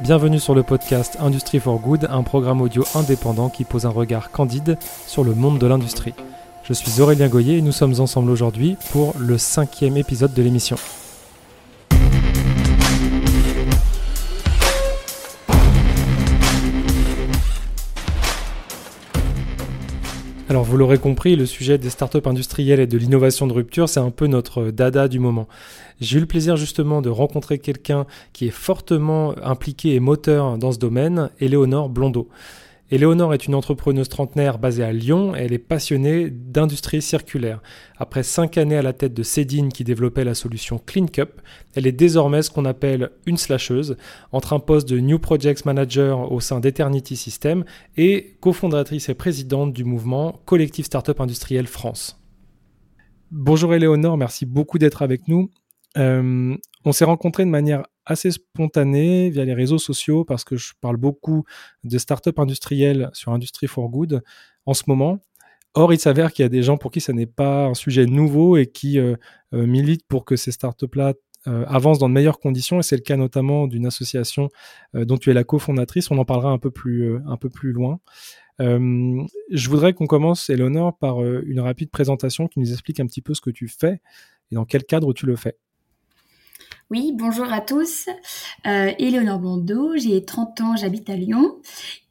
Bienvenue sur le podcast Industry for Good, un programme audio indépendant qui pose un regard candide sur le monde de l'industrie. Je suis Aurélien Goyer et nous sommes ensemble aujourd'hui pour le cinquième épisode de l'émission. Alors vous l'aurez compris, le sujet des startups industrielles et de l'innovation de rupture, c'est un peu notre dada du moment. J'ai eu le plaisir justement de rencontrer quelqu'un qui est fortement impliqué et moteur dans ce domaine, Éléonore Blondeau. Éléonore est une entrepreneuse trentenaire basée à Lyon elle est passionnée d'industrie circulaire. Après cinq années à la tête de Cédine qui développait la solution Clean Cup, elle est désormais ce qu'on appelle une slasheuse, entre un poste de New Projects Manager au sein d'Eternity System et cofondatrice et présidente du mouvement Collectif Startup Industriel France. Bonjour Éléonore, merci beaucoup d'être avec nous. Euh, on s'est rencontrés de manière assez spontanée via les réseaux sociaux parce que je parle beaucoup de start-up industrielles sur Industry for Good en ce moment. Or, il s'avère qu'il y a des gens pour qui ce n'est pas un sujet nouveau et qui euh, euh, militent pour que ces start-up-là avancent dans de meilleures conditions. Et c'est le cas notamment d'une association dont tu es la cofondatrice. On en parlera un peu plus, un peu plus loin. je voudrais qu'on commence, Eleonore, par une rapide présentation qui nous explique un petit peu ce que tu fais et dans quel cadre tu le fais. Oui, bonjour à tous. Euh, Éléonore Blondeau, j'ai 30 ans, j'habite à Lyon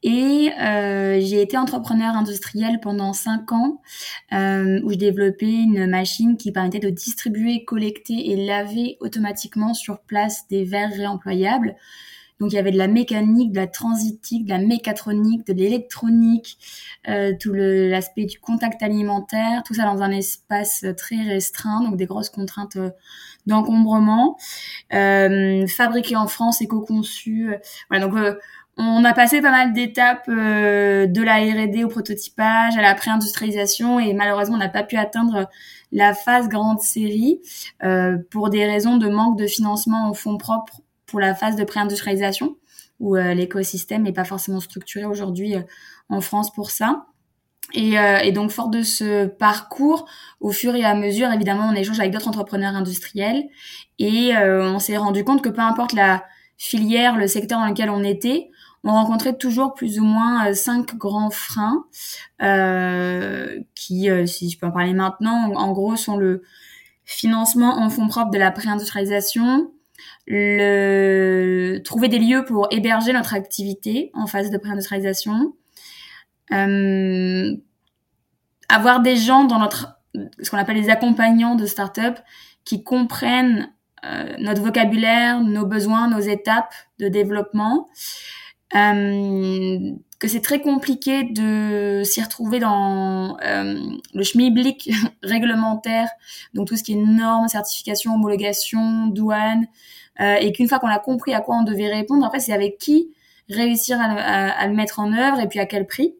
et euh, j'ai été entrepreneur industriel pendant 5 ans euh, où je développais une machine qui permettait de distribuer, collecter et laver automatiquement sur place des verres réemployables. Donc il y avait de la mécanique, de la transitique, de la mécatronique, de l'électronique, euh, tout l'aspect du contact alimentaire, tout ça dans un espace très restreint, donc des grosses contraintes euh, d'encombrement, euh, fabriqué en France, éco-conçu. Euh, voilà, donc euh, on a passé pas mal d'étapes de la R&D au prototypage, à la pré-industrialisation, et malheureusement, on n'a pas pu atteindre la phase grande série pour des raisons de manque de financement en fonds propres pour la phase de pré-industrialisation, où l'écosystème n'est pas forcément structuré aujourd'hui en France pour ça. Et, euh, et, donc, fort de ce parcours, au fur et à mesure, évidemment, on échange avec d'autres entrepreneurs industriels et euh, on s'est rendu compte que peu importe la filière, le secteur dans lequel on était, on rencontrait toujours plus ou moins euh, cinq grands freins euh, qui, si je peux en parler maintenant, en gros, sont le financement en fonds propres de la préindustrialisation, le trouver des lieux pour héberger notre activité en phase de préindustrialisation, euh, avoir des gens dans notre ce qu'on appelle les accompagnants de start-up qui comprennent euh, notre vocabulaire, nos besoins, nos étapes de développement, euh, que c'est très compliqué de s'y retrouver dans euh, le schmilblick réglementaire, donc tout ce qui est normes, certification, homologation, douane, euh, et qu'une fois qu'on a compris à quoi on devait répondre, après c'est avec qui réussir à, le mettre en œuvre et puis à quel prix.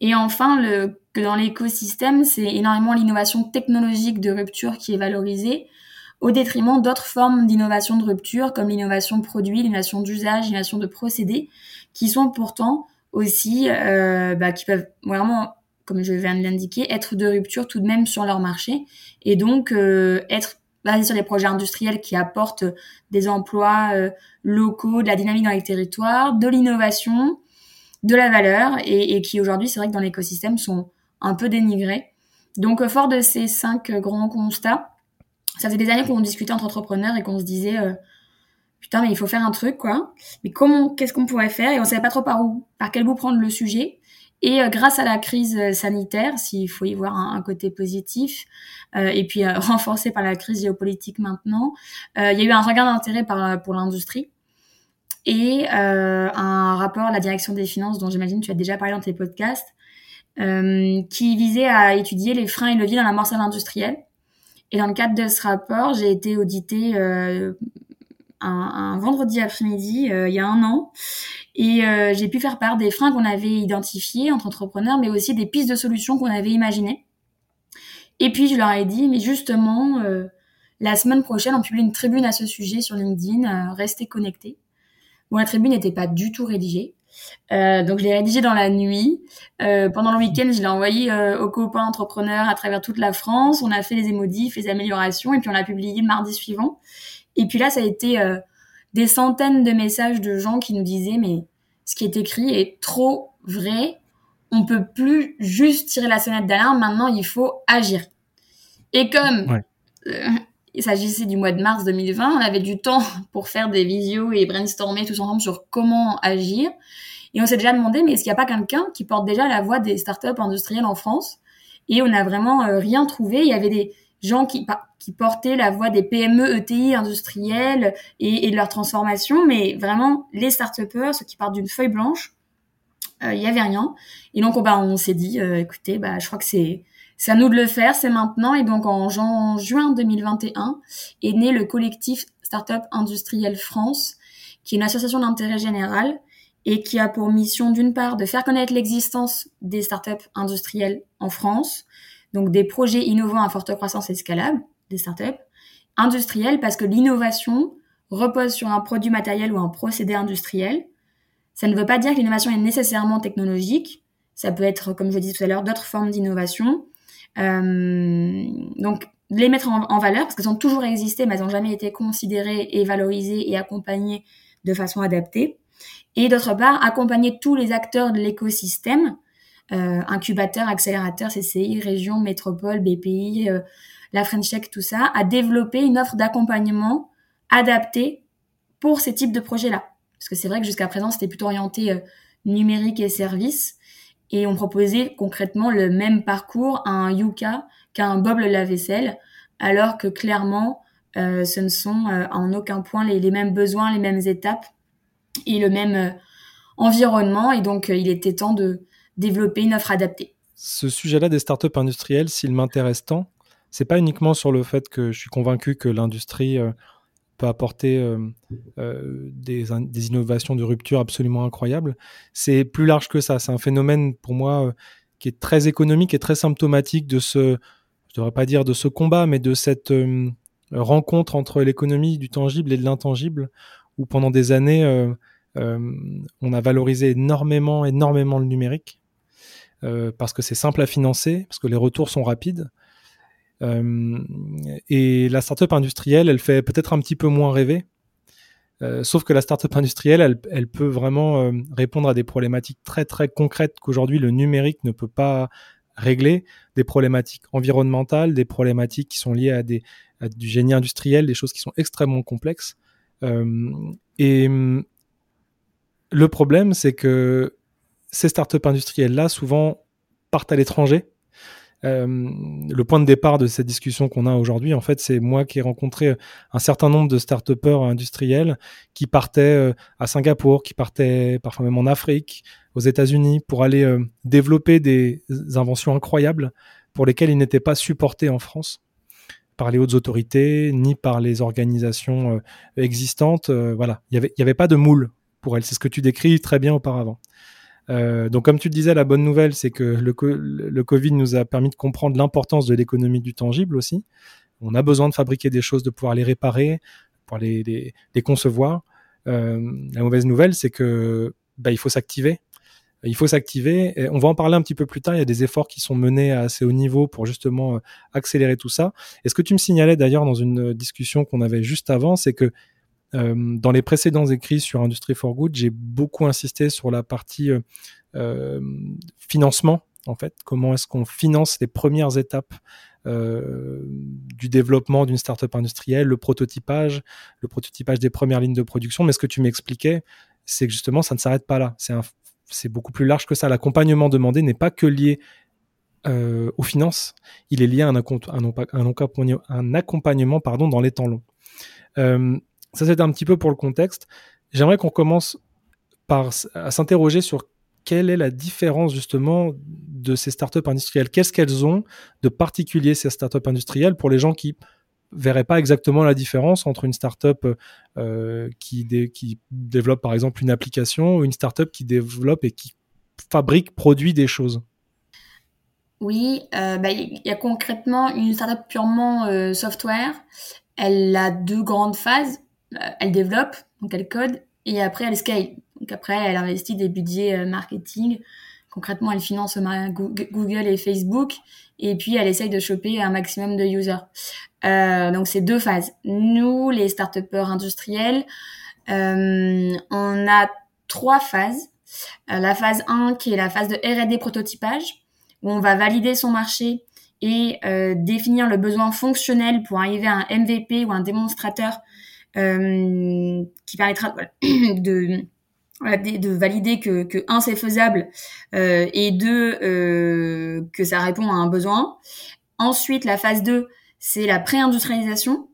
Et enfin, le, que dans l'écosystème, c'est énormément l'innovation technologique de rupture qui est valorisée au détriment d'autres formes d'innovation de rupture comme l'innovation de produits, l'innovation d'usage, l'innovation de procédés, qui sont pourtant aussi, euh, bah, qui peuvent vraiment, comme je viens de l'indiquer, être de rupture tout de même sur leur marché et donc euh, être basés sur des projets industriels qui apportent des emplois euh, locaux, de la dynamique dans les territoires, de l'innovation, de la valeur et, qui aujourd'hui, c'est vrai que dans l'écosystème, sont un peu dénigrés. Donc, euh, fort de ces cinq euh, grands constats, ça faisait des années qu'on discutait entre entrepreneurs et qu'on se disait euh, putain, mais il faut faire un truc, quoi. Mais comment, qu'est-ce qu'on pourrait faire? Et on savait pas trop par où, par quel bout prendre le sujet. Et grâce à la crise sanitaire, s'il faut y voir un, côté positif, et puis renforcé par la crise géopolitique maintenant, il y a eu un regain d'intérêt pour l'industrie et euh, un rapport à la direction des finances dont j'imagine tu as déjà parlé dans tes podcasts, euh, qui visait à étudier les freins et leviers dans la l'amorçage industrielle. Et dans le cadre de ce rapport, j'ai été auditée euh, un, un, vendredi après-midi euh, il y a un an et euh, j'ai pu faire part des freins qu'on avait identifiés entre entrepreneurs, mais aussi des pistes de solutions qu'on avait imaginées. Et puis je leur ai dit, mais justement, euh, la semaine prochaine, on publie une tribune à ce sujet sur LinkedIn, restez connectés. Bon, la tribune n'était pas du tout rédigée. Euh, donc je l'ai rédigée dans la nuit. Euh, pendant le week-end, je l'ai envoyé euh, aux copains entrepreneurs à travers toute la France. On a fait les émodifs, les améliorations, et puis on l'a publié mardi suivant. Et puis là, ça a été des centaines de messages de gens qui nous disaient mais ce qui est écrit est trop vrai. On peut plus juste tirer la sonnette d'alarme. Maintenant, il faut agir. Et comme euh, il s'agissait du mois de mars 2020, on avait du temps pour faire des visios et brainstormer tous ensemble sur comment agir. Et on s'est déjà demandé, mais est-ce qu'il n'y a pas quelqu'un qui porte déjà la voix des startups industrielles en France? Et on n'a vraiment euh, rien trouvé. Il y avait des gens qui, qui portaient la voix des PME, ETI industrielles et, et de leur transformation, mais vraiment les startupers, ceux qui partent d'une feuille blanche, euh, il y avait rien. Et donc, bah, on s'est dit, euh, écoutez, bah, je crois que c'est c'est à nous de le faire, c'est maintenant. Et donc, en juin 2021 est né le collectif Startup Industriel France, qui est une association d'intérêt général et qui a pour mission d'une part de faire connaître l'existence des startups industrielles en France, donc des projets innovants à forte croissance et scalable, des startups industrielles parce que l'innovation repose sur un produit matériel ou un procédé industriel. Ça ne veut pas dire que l'innovation est nécessairement technologique. Ça peut être, comme je disais tout à l'heure, d'autres formes d'innovation. Euh, donc, les mettre en, en valeur parce qu'elles ont toujours existé, mais elles n'ont jamais été considérées et valorisées et accompagnées de façon adaptée. Et d'autre part, accompagner tous les acteurs de l'écosystème, euh, incubateurs, accélérateurs, CCI, régions, métropoles, BPI, euh, la French Tech, tout ça, à développer une offre d'accompagnement adaptée pour ces types de projets-là. Parce que c'est vrai que jusqu'à présent, c'était plutôt orienté euh, numérique et services. Et on proposait concrètement le même parcours à un Yuka qu'à un Bob le lave-vaisselle, alors que clairement, euh, ce ne sont en aucun point les, mêmes besoins, les mêmes étapes et le même environnement. Et donc, il était temps de développer une offre adaptée. Ce sujet-là des startups industrielles, s'il m'intéresse tant, c'est pas uniquement sur le fait que je suis convaincu que l'industrie euh, peut apporter euh, euh, des, des, innovations de rupture absolument incroyables. C'est plus large que ça. C'est un phénomène pour moi qui est très économique et très symptomatique de ce, je devrais pas dire de ce combat, mais de cette rencontre entre l'économie du tangible et de l'intangible, où pendant des années, on a valorisé énormément, énormément le numérique, euh, parce que c'est simple à financer, parce que les retours sont rapides. et la startup industrielle, elle fait peut-être un petit peu moins rêver, euh, sauf que la startup industrielle, elle, peut vraiment euh, répondre à des problématiques très très concrètes qu'aujourd'hui le numérique ne peut pas régler, des problématiques environnementales, des problématiques qui sont liées à, du génie industriel, des choses qui sont extrêmement complexes. Euh, et le problème, c'est que ces startups industrielles-là, souvent, partent à l'étranger. Euh, le point de départ de cette discussion qu'on a aujourd'hui, en fait, c'est moi qui ai rencontré un certain nombre de start industriels qui partaient euh, à Singapour, qui partaient parfois même en Afrique, aux États-Unis, pour aller euh, développer des inventions incroyables pour lesquelles ils n'étaient pas supportés en France par les hautes autorités, ni par les organisations euh, existantes. Euh, voilà, il n'y avait, avait pas de moule pour elles. C'est ce que tu décris très bien auparavant. Euh, donc, comme tu le disais, la bonne nouvelle, c'est que le, Covid nous a permis de comprendre l'importance de l'économie du tangible aussi. On a besoin de fabriquer des choses, de pouvoir les réparer, pouvoir les, les, concevoir. Euh, la mauvaise nouvelle, c'est que bah, il faut s'activer il faut s'activer. On va en parler un petit peu plus tard. Il y a des efforts qui sont menés à assez haut niveau pour justement euh, accélérer tout ça. Et ce que tu me signalais d'ailleurs dans une discussion qu'on avait juste avant, c'est que dans les précédents écrits sur Industry for Good, j'ai beaucoup insisté sur la partie euh, euh financement. En fait, comment est-ce qu'on finance les premières étapes euh, du développement d'une startup industrielle, le prototypage, le prototypage des premières lignes de production. Mais ce que tu m'expliquais, c'est que justement, ça ne s'arrête pas là. C'est beaucoup plus large que ça. L'accompagnement demandé n'est pas que lié euh, aux finances, il est lié à un, accompagnement dans les temps longs. Euh, ça, c'est un petit peu pour le contexte. J'aimerais qu'on commence par à s'interroger sur quelle est la différence justement de ces startups industrielles. Qu'est-ce qu'elles ont de particulier ces startups industrielles pour les gens qui verrait pas exactement la différence entre une startup euh, qui développe par exemple une application ou une startup qui développe et qui fabrique, produit des choses? Oui, euh, bah, il y a concrètement une startup purement euh, software. Elle a deux grandes phases. Euh, elle développe, donc elle code, et après elle scale. Donc après, elle investit des budgets euh, marketing. Concrètement, elle finance Google et Facebook, et puis elle essaye de choper un maximum de users. Euh, donc c'est deux phases. Nous, les start industriels, on a trois phases. la phase 1 qui est la phase de R&D prototypage, où on va valider son marché et définir le besoin fonctionnel pour arriver à un MVP ou un démonstrateur qui permettra de de, valider que, que un c'est faisable euh, et deux euh, que ça répond à un besoin. Ensuite, la phase 2, c'est la pré-industrialisation.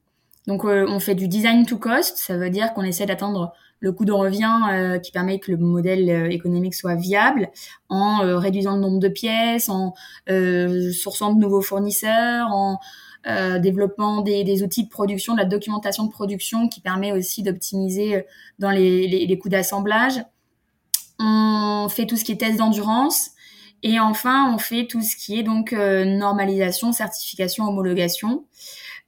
Donc euh, on fait du design to cost, ça veut dire qu'on essaie d'atteindre le coût de revient euh, qui permet que le modèle euh, économique soit viable en réduisant le nombre de pièces, en sourçant de nouveaux fournisseurs, en euh, développement des, des, outils de production, de la documentation de production qui permet aussi d'optimiser euh, dans les, les, les coûts d'assemblage. On fait tout ce qui est test d'endurance. Et enfin, on fait tout ce qui est donc euh, normalisation, certification, homologation.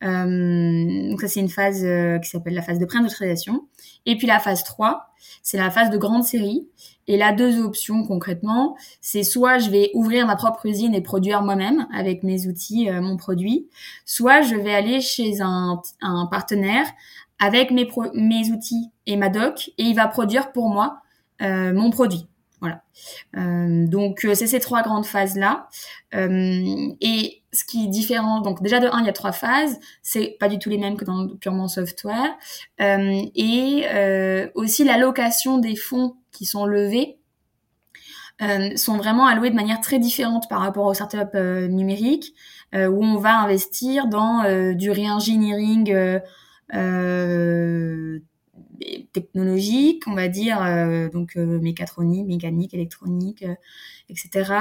Euh, donc ça, c'est une phase qui s'appelle la phase de pré-industrialisation. Et puis la phase 3, c'est la phase de grande série. Et là, deux options concrètement, c'est soit je vais ouvrir ma propre usine et produire moi-même avec mes outils euh, mon produit, soit je vais aller chez un, un partenaire avec mes, mes outils et ma doc et il va produire pour moi euh, mon produit. Voilà. Euh, donc euh, c'est ces trois grandes phases là. Euh, et ce qui est différent, donc déjà de 1, il y a trois phases, c'est pas du tout les mêmes que dans le purement software. Euh, et aussi l'allocation des fonds sont levés euh, sont vraiment alloués de manière très différente par rapport aux startups euh, numériques, euh, où on va investir dans du re-engineering technologique, on va dire, donc mécatronique, mécanique, électronique, etc.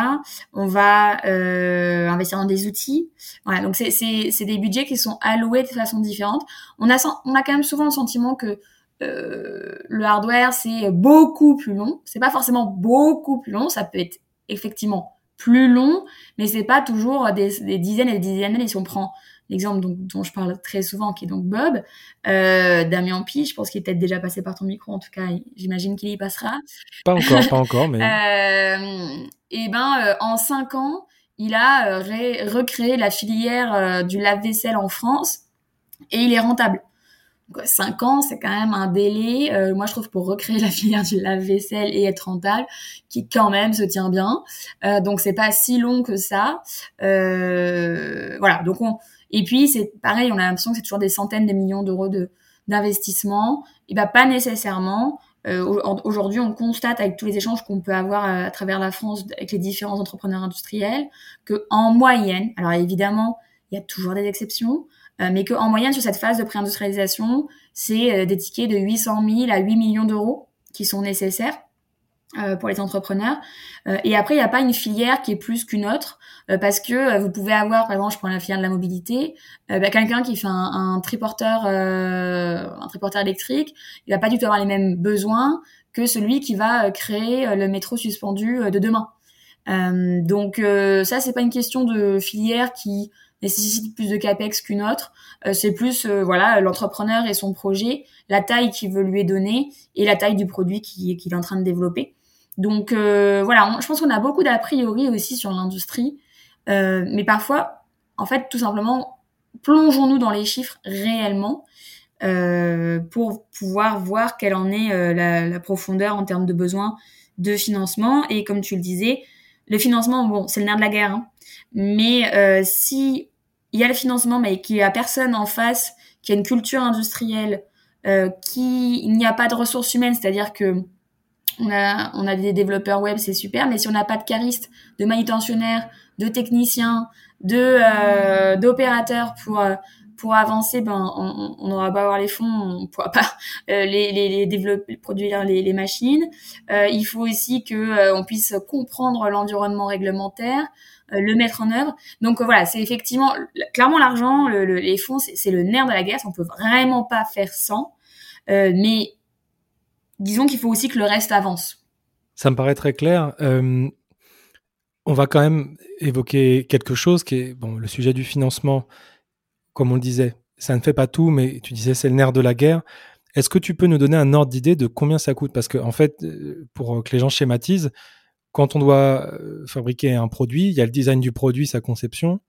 On va investir dans des outils. Voilà, donc c'est des budgets qui sont alloués de façon différente. On a, on a quand même souvent le sentiment que euh, le hardware c'est beaucoup plus long. C'est pas forcément beaucoup plus long, ça peut être effectivement plus long, mais c'est pas toujours des, des, dizaines et des dizaines d'années. Si on prend l'exemple dont, dont, je parle très souvent, qui est donc Bob, euh, Damien Pi, je pense qu'il est peut-être déjà passé par ton micro, en tout cas, j'imagine qu'il y passera. Pas encore, pas encore, mais. Euh, et ben, euh, en cinq ans, il a euh, recréé la filière du lave-vaisselle en France et il est rentable. Cinq ans, c'est quand même un délai, euh, moi je trouve, pour recréer la filière du lave-vaisselle et être rentable, qui quand même se tient bien. Euh, donc c'est pas si long que ça. Euh, voilà. Donc on et puis c'est pareil, on a l'impression que c'est toujours des centaines de millions d'euros de d'investissement. Et ben pas nécessairement. Euh, aujourd'hui, on constate avec tous les échanges qu'on peut avoir à, travers la France avec les différents entrepreneurs industriels que en moyenne, alors évidemment, il y a toujours des exceptions, mais qu'en moyenne, sur cette phase de préindustrialisation, c'est euh, des tickets de 800 000 à 8 millions d'euros qui sont nécessaires euh, pour les entrepreneurs. et après, il n'y a pas une filière qui est plus qu'une autre, parce que vous pouvez avoir, par exemple, je prends la filière de la mobilité, bah, quelqu'un qui fait un, un triporteur, un triporteur électrique, il va pas du tout avoir les mêmes besoins que celui qui va créer le métro suspendu de demain. donc ça, c'est pas une question de filière qui nécessite plus de capex qu'une autre. Euh, c'est plus euh, voilà l'entrepreneur et son projet, la taille qu'il veut lui donner et la taille du produit qu'il est en train de développer. Donc euh, voilà, je pense qu'on a beaucoup d'a priori aussi sur l'industrie, mais parfois, en fait, tout simplement, plongeons-nous dans les chiffres réellement pour pouvoir voir quelle en est la, la, profondeur en termes de besoins de financement. Et comme tu le disais, le financement, bon, c'est le nerf de la guerre. Hein. Mais euh, si il y a le financement, mais qu'il n'y a personne en face, qui a une culture industrielle, euh, qui il n'y a pas de ressources humaines, c'est-à-dire que on a, on a des développeurs web, c'est super, mais si on n'a pas de caristes, de manutentionnaires, de techniciens, de euh, d'opérateurs pour euh, pour avancer, ben on n'aura pas avoir les fonds, on pourra pas euh, les, produire les, machines. Euh, il faut aussi que euh, on puisse comprendre l'environnement réglementaire, le mettre en œuvre. Donc voilà, c'est effectivement clairement l'argent, le, les fonds, c'est le nerf de la guerre. On peut vraiment pas faire sans, mais disons qu'il faut aussi que le reste avance. Ça me paraît très clair. on va quand même évoquer quelque chose qui est bon le sujet du financement comme on le disait, ça ne fait pas tout, mais tu disais c'est le nerf de la guerre. Est-ce que tu peux nous donner un ordre d'idée de combien ça coûte? Parce qu'en en fait, euh, pour que les gens schématisent, quand on doit euh, fabriquer un produit, il y a le design du produit, sa conception,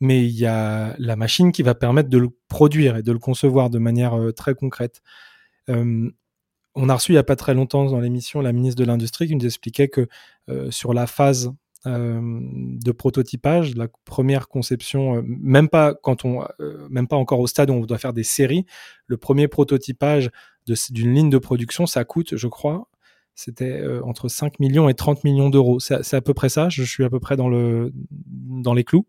mais il y a la machine qui va permettre de le produire et de le concevoir de manière euh, très concrète. on a reçu il n'y a pas très longtemps dans l'émission la ministre de l'Industrie qui nous expliquait que sur la phase de prototypage, la première conception, même pas quand on, même pas encore au stade où on doit faire des séries, le premier prototypage d'une ligne de production, ça coûte, je crois, c'était entre 5 millions et 30 millions d'euros. C'est à peu près ça. Je suis à peu près dans le dans les clous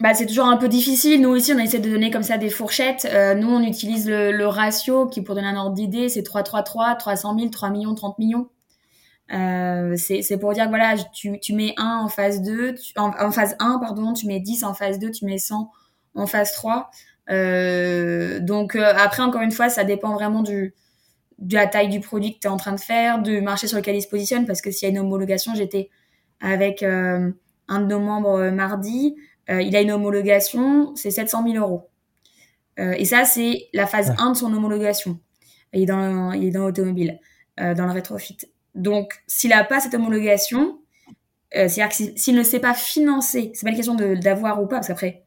bah, c'est toujours un peu difficile. Nous aussi, on essaie de donner comme ça des fourchettes. Euh, nous, on utilise le, le, ratio qui, pour donner un ordre d'idée, c'est 3, 3, 3, 300 000, 3 millions, 30 millions. Euh, c'est pour dire voilà, tu, tu mets 1 en phase 2, en, en, phase 1, pardon, tu mets 10 en phase 2, tu mets 100 en phase 3. Euh, donc euh, après, encore une fois, ça dépend vraiment du, de la taille du produit que tu es en train de faire, du marché sur lequel il se positionne, parce que s'il y a une homologation, j'étais avec euh, un de nos membres euh, mardi, euh, il a une homologation, c'est 700 000 euros. Euh, et ça, c'est la phase 1 de son homologation. Il est dans, il est dans l'automobile, euh, dans le rétrofit. Donc, s'il n'a pas cette homologation, c'est-à-dire que s'il ne sait pas financer, c'est pas une question d'avoir ou pas, parce qu'après,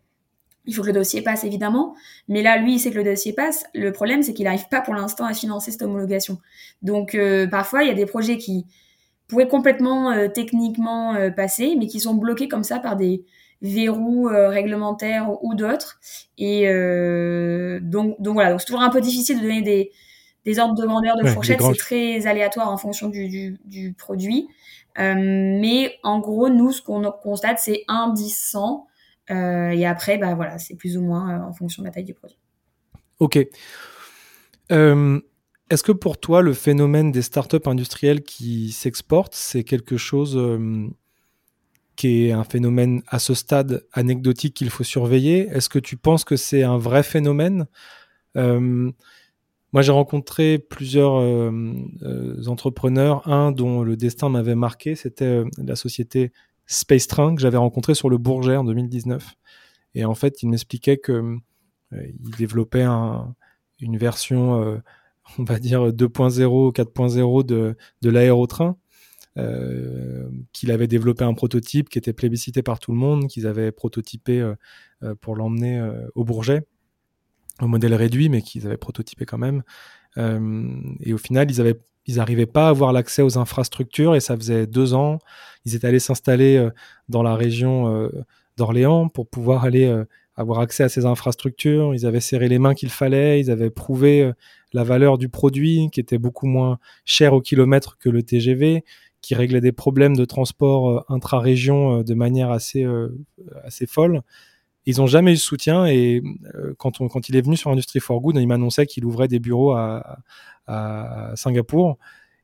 il faut que le dossier passe évidemment, mais là, lui, il sait que le dossier passe. Le problème, c'est qu'il n'arrive pas pour l'instant à financer cette homologation. Donc, parfois, il y a des projets qui pourraient complètement techniquement passer, mais qui sont bloqués comme ça par des, verrous euh, réglementaires ou d'autres. Et euh, donc, donc voilà, donc c'est toujours un peu difficile de donner des, des ordres de grandeur de fourchette, c'est très aléatoire en fonction du, du, du produit. Euh, mais en gros, nous, ce qu'on constate, c'est 1, 10, 100. Euh, et après, bah, voilà, c'est plus ou moins euh, en fonction de la taille du produit. Ok. Euh, Est-ce que pour toi, le phénomène des startups industrielles qui s'exportent, c'est quelque chose qui est un phénomène à ce stade anecdotique qu'il faut surveiller? Est-ce que tu penses que c'est un vrai phénomène? Moi, j'ai rencontré plusieurs euh, euh, entrepreneurs. Un dont le destin m'avait marqué, c'était euh, la société Space Train que j'avais rencontré sur le Bourget en 2019. Et en fait, il m'expliquait que il développait un, une version, on va dire 2.0, 4.0 de, de l'aérotrain qu'il avait développé un prototype qui était plébiscité par tout le monde, qu'ils avaient prototypé pour l'emmener au Bourget, au modèle réduit, mais qu'ils avaient prototypé quand même. et au final, ils avaient ils n'arrivaient pas à avoir l'accès aux infrastructures et ça faisait deux ans. Ils étaient allés s'installer dans la région d'Orléans pour pouvoir aller avoir accès à ces infrastructures. Ils avaient serré les mains qu'il fallait. Ils avaient prouvé la valeur du produit qui était beaucoup moins cher au kilomètre que le TGV qui réglait des problèmes de transport euh, intra-région euh, de manière assez, euh, assez folle. Ils n'ont jamais eu de soutien et quand, on, quand il est venu sur Industry for Good, il m'annonçait qu'il ouvrait des bureaux à, Singapour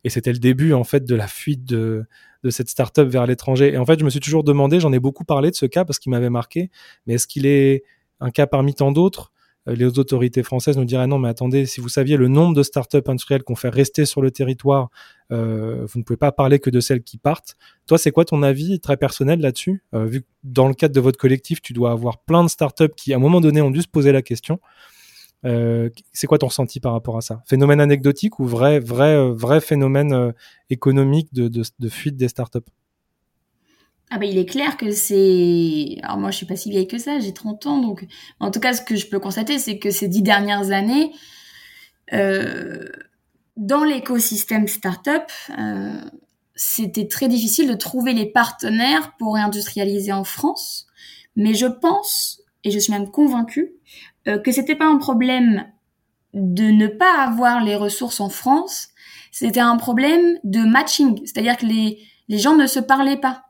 et c'était le début en fait de la fuite de, de cette startup vers l'étranger. Et en fait, je me suis toujours demandé, j'en ai beaucoup parlé de ce cas parce qu'il m'avait marqué, mais est-ce qu'il est un cas parmi tant d'autres? euh, les autorités françaises nous diraient non, mais attendez, si vous saviez le nombre de startups industrielles qu'on fait rester sur le territoire, euh, vous ne pouvez pas parler que de celles qui partent. Toi, c'est quoi ton avis très personnel là-dessus? Euh, Vu que dans le cadre de votre collectif, tu dois avoir plein de startups qui, à un moment donné, ont dû se poser la question. Euh, c'est quoi ton ressenti par rapport à ça? Phénomène anecdotique ou vrai, vrai, euh, vrai phénomène euh, économique de fuite des startups? Ah bah il est clair que c'est... Alors moi je suis pas si vieille que ça, j'ai 30 ans, donc en tout cas ce que je peux constater c'est que ces dix dernières années, euh, dans l'écosystème startup, euh, c'était très difficile de trouver les partenaires pour réindustrialiser en France, mais je pense, et je suis même convaincue, euh, que c'était pas un problème de ne pas avoir les ressources en France, c'était un problème de matching, c'est-à-dire que les, les gens ne se parlaient pas.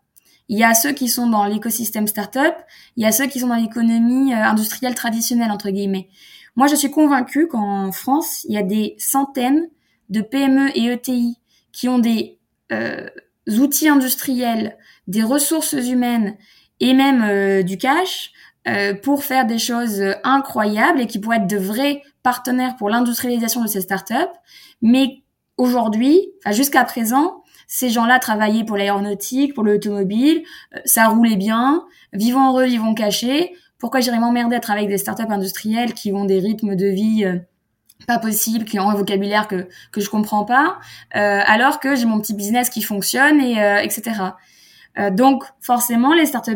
Il y a ceux qui sont dans l'écosystème startup, il y a ceux qui sont dans l'économie euh, industrielle traditionnelle entre guillemets. Moi, je suis convaincue qu'en France, il y a des centaines de PME et ETI qui ont des euh, outils industriels, des ressources humaines et même euh, du cash euh, pour faire des choses incroyables et qui pourraient être de vrais partenaires pour l'industrialisation de ces startups. Mais aujourd'hui, enfin jusqu'à présent, ces gens-là travaillaient pour l'aéronautique, pour l'automobile, euh, ça roulait bien, vivons heureux, vivons cachés. Pourquoi j'irais m'emmerder à travailler avec des startups industrielles qui ont des rythmes de vie euh, pas possibles, qui ont un vocabulaire que que je comprends pas, euh, alors que j'ai mon petit business qui fonctionne et etc. donc forcément, les start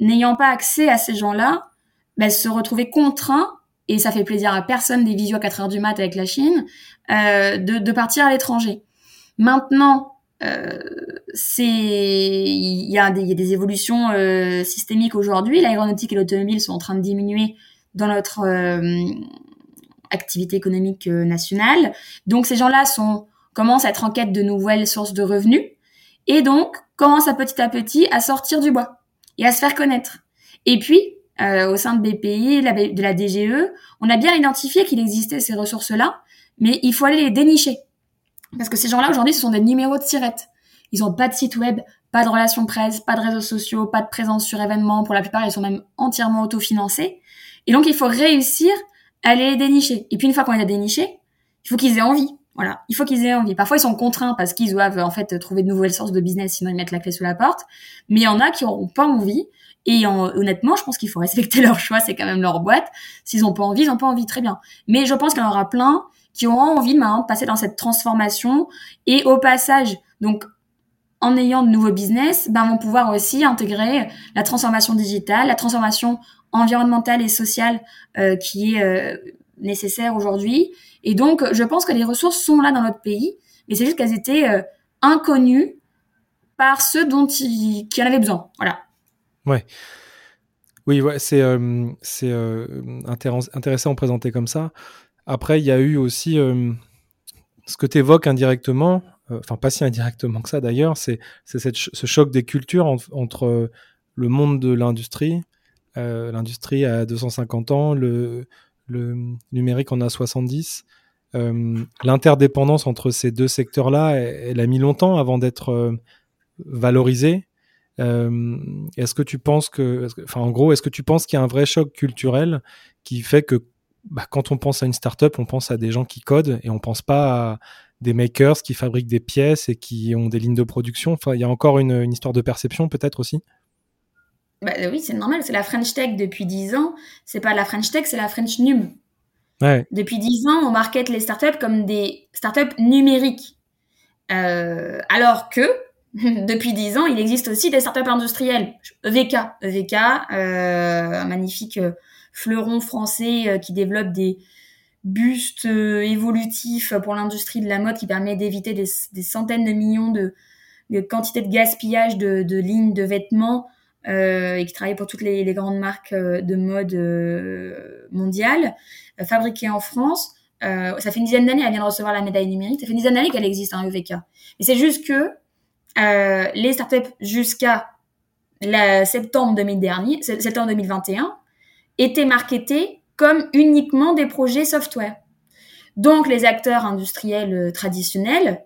n'ayant pas accès à ces gens-là, ben, se retrouvaient contraints et ça fait plaisir à personne des visios à 4 heures du mat avec la Chine, euh, de, de, partir à l'étranger. Maintenant, euh, c'est il y, a des, évolutions euh, systémiques aujourd'hui. L'aéronautique et l'automobile sont en train de diminuer dans notre euh, activité économique euh, nationale. Donc ces gens-là commencent à être en quête de nouvelles sources de revenus et donc commencent à petit à petit à sortir du bois et à se faire connaître. Et puis euh, au sein de BPI, de la DGE, on a bien identifié qu'il existait ces ressources-là, mais il faut aller les dénicher. Parce que ces gens-là, aujourd'hui, ce sont des numéros de sirette. Ils n'ont pas de site web, pas de relations presse, pas de réseaux sociaux, pas de présence sur événements. Pour la plupart, ils sont même entièrement autofinancés. Et donc, il faut réussir à les dénicher. Et puis, une fois qu'on les a dénichés, il faut qu'ils aient envie. Voilà, il faut qu'ils aient envie. Parfois, ils sont contraints parce qu'ils doivent en fait trouver de nouvelles sources de business, sinon ils mettent la clé sous la porte. Mais il y en a qui n'auront pas envie. Et honnêtement, je pense qu'il faut respecter leur choix. C'est quand même leur boîte. S'ils n'ont pas envie, ils n'ont pas envie. Très bien. Mais je pense qu'il y en aura plein qui auront envie maintenant de passer dans cette transformation. Et au passage, donc en ayant de nouveaux business, ben, vont pouvoir aussi intégrer la transformation digitale, la transformation environnementale et sociale euh, qui est euh, nécessaire aujourd'hui. Et donc, je pense que les ressources sont là dans notre pays, mais c'est juste qu'elles étaient euh, inconnues par ceux dont ils, qui en avaient besoin. Voilà. Ouais. Oui, ouais, c'est euh, intéressant présenté comme ça. Après, il y a eu aussi ce que tu évoques indirectement, enfin pas si indirectement que ça d'ailleurs, c'est ce choc des cultures entre le monde de l'industrie, l'industrie à 250 ans, le, numérique en a 70. Euh, l'interdépendance entre ces deux secteurs-là, elle, a mis longtemps avant d'être euh, valorisée. Euh, est-ce que tu penses que, enfin, en gros, est-ce que tu penses qu'il y a un vrai choc culturel qui fait que bah, quand on pense à une startup, on pense à des gens qui codent et on pense pas à des makers qui fabriquent des pièces et qui ont des lignes de production. Enfin, il y a encore une, une histoire de perception peut-être aussi. Bah, oui, c'est normal, c'est la French Tech depuis 10 ans. C'est pas la French Tech, c'est la French Num. Depuis 10 ans, on market les startups comme des startups numériques. Euh, alors que, depuis 10 ans, il existe aussi des startups industrielles. EVK, EVK, euh, un magnifique euh, fleuron français qui développe des bustes évolutifs pour l'industrie de la mode qui permet d'éviter des, centaines de millions de, quantités de gaspillage de, lignes de vêtements euh, et qui travaille pour toutes les, grandes marques euh, de mode euh, mondiales, euh, fabriquée en France. ça fait une dizaine d'années, elle vient de recevoir la médaille numérique. Ça fait une dizaine d'années qu'elle existe, un EVK. Mais c'est juste que les startups jusqu'à septembre 2000 dernier, septembre 2021, étaient marketées comme uniquement des projets software. Donc les acteurs industriels traditionnels,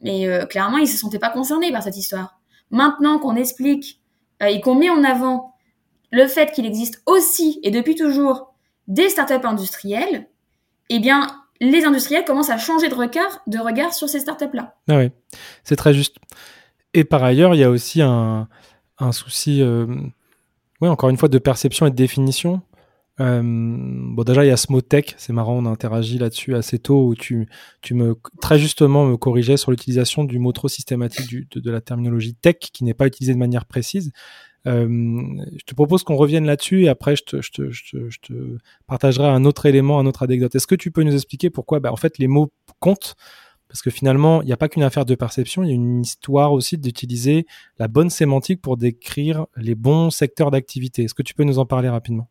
mais clairement, ils se sentaient pas concernés par cette histoire. Maintenant qu'on explique euh, et qu'on met en avant le fait qu'il existe aussi et depuis toujours des startups industrielles, eh bien, les industriels commencent à changer de regard, sur ces startups-là. Ah oui, c'est très juste. Et par ailleurs, il y a aussi un, souci, euh, oui, encore une fois, de perception et de définition. Euh, bon, déjà, il y a ce mot tech, c'est marrant, on a interagi là-dessus assez tôt, où tu, tu me, très justement, me corrigeais sur l'utilisation du mot trop systématique de, de, la terminologie tech, qui n'est pas utilisée de manière précise. Euh, je te propose qu'on revienne là-dessus et après je te, je, te, je, te, je te, partagerai un autre élément, un autre anecdote. Est-ce que tu peux nous expliquer pourquoi bah, en fait les mots comptent parce que finalement, il n'y a pas qu'une affaire de perception, il y a une histoire aussi d'utiliser la bonne sémantique pour décrire les bons secteurs d'activité. Est-ce que tu peux nous en parler rapidement?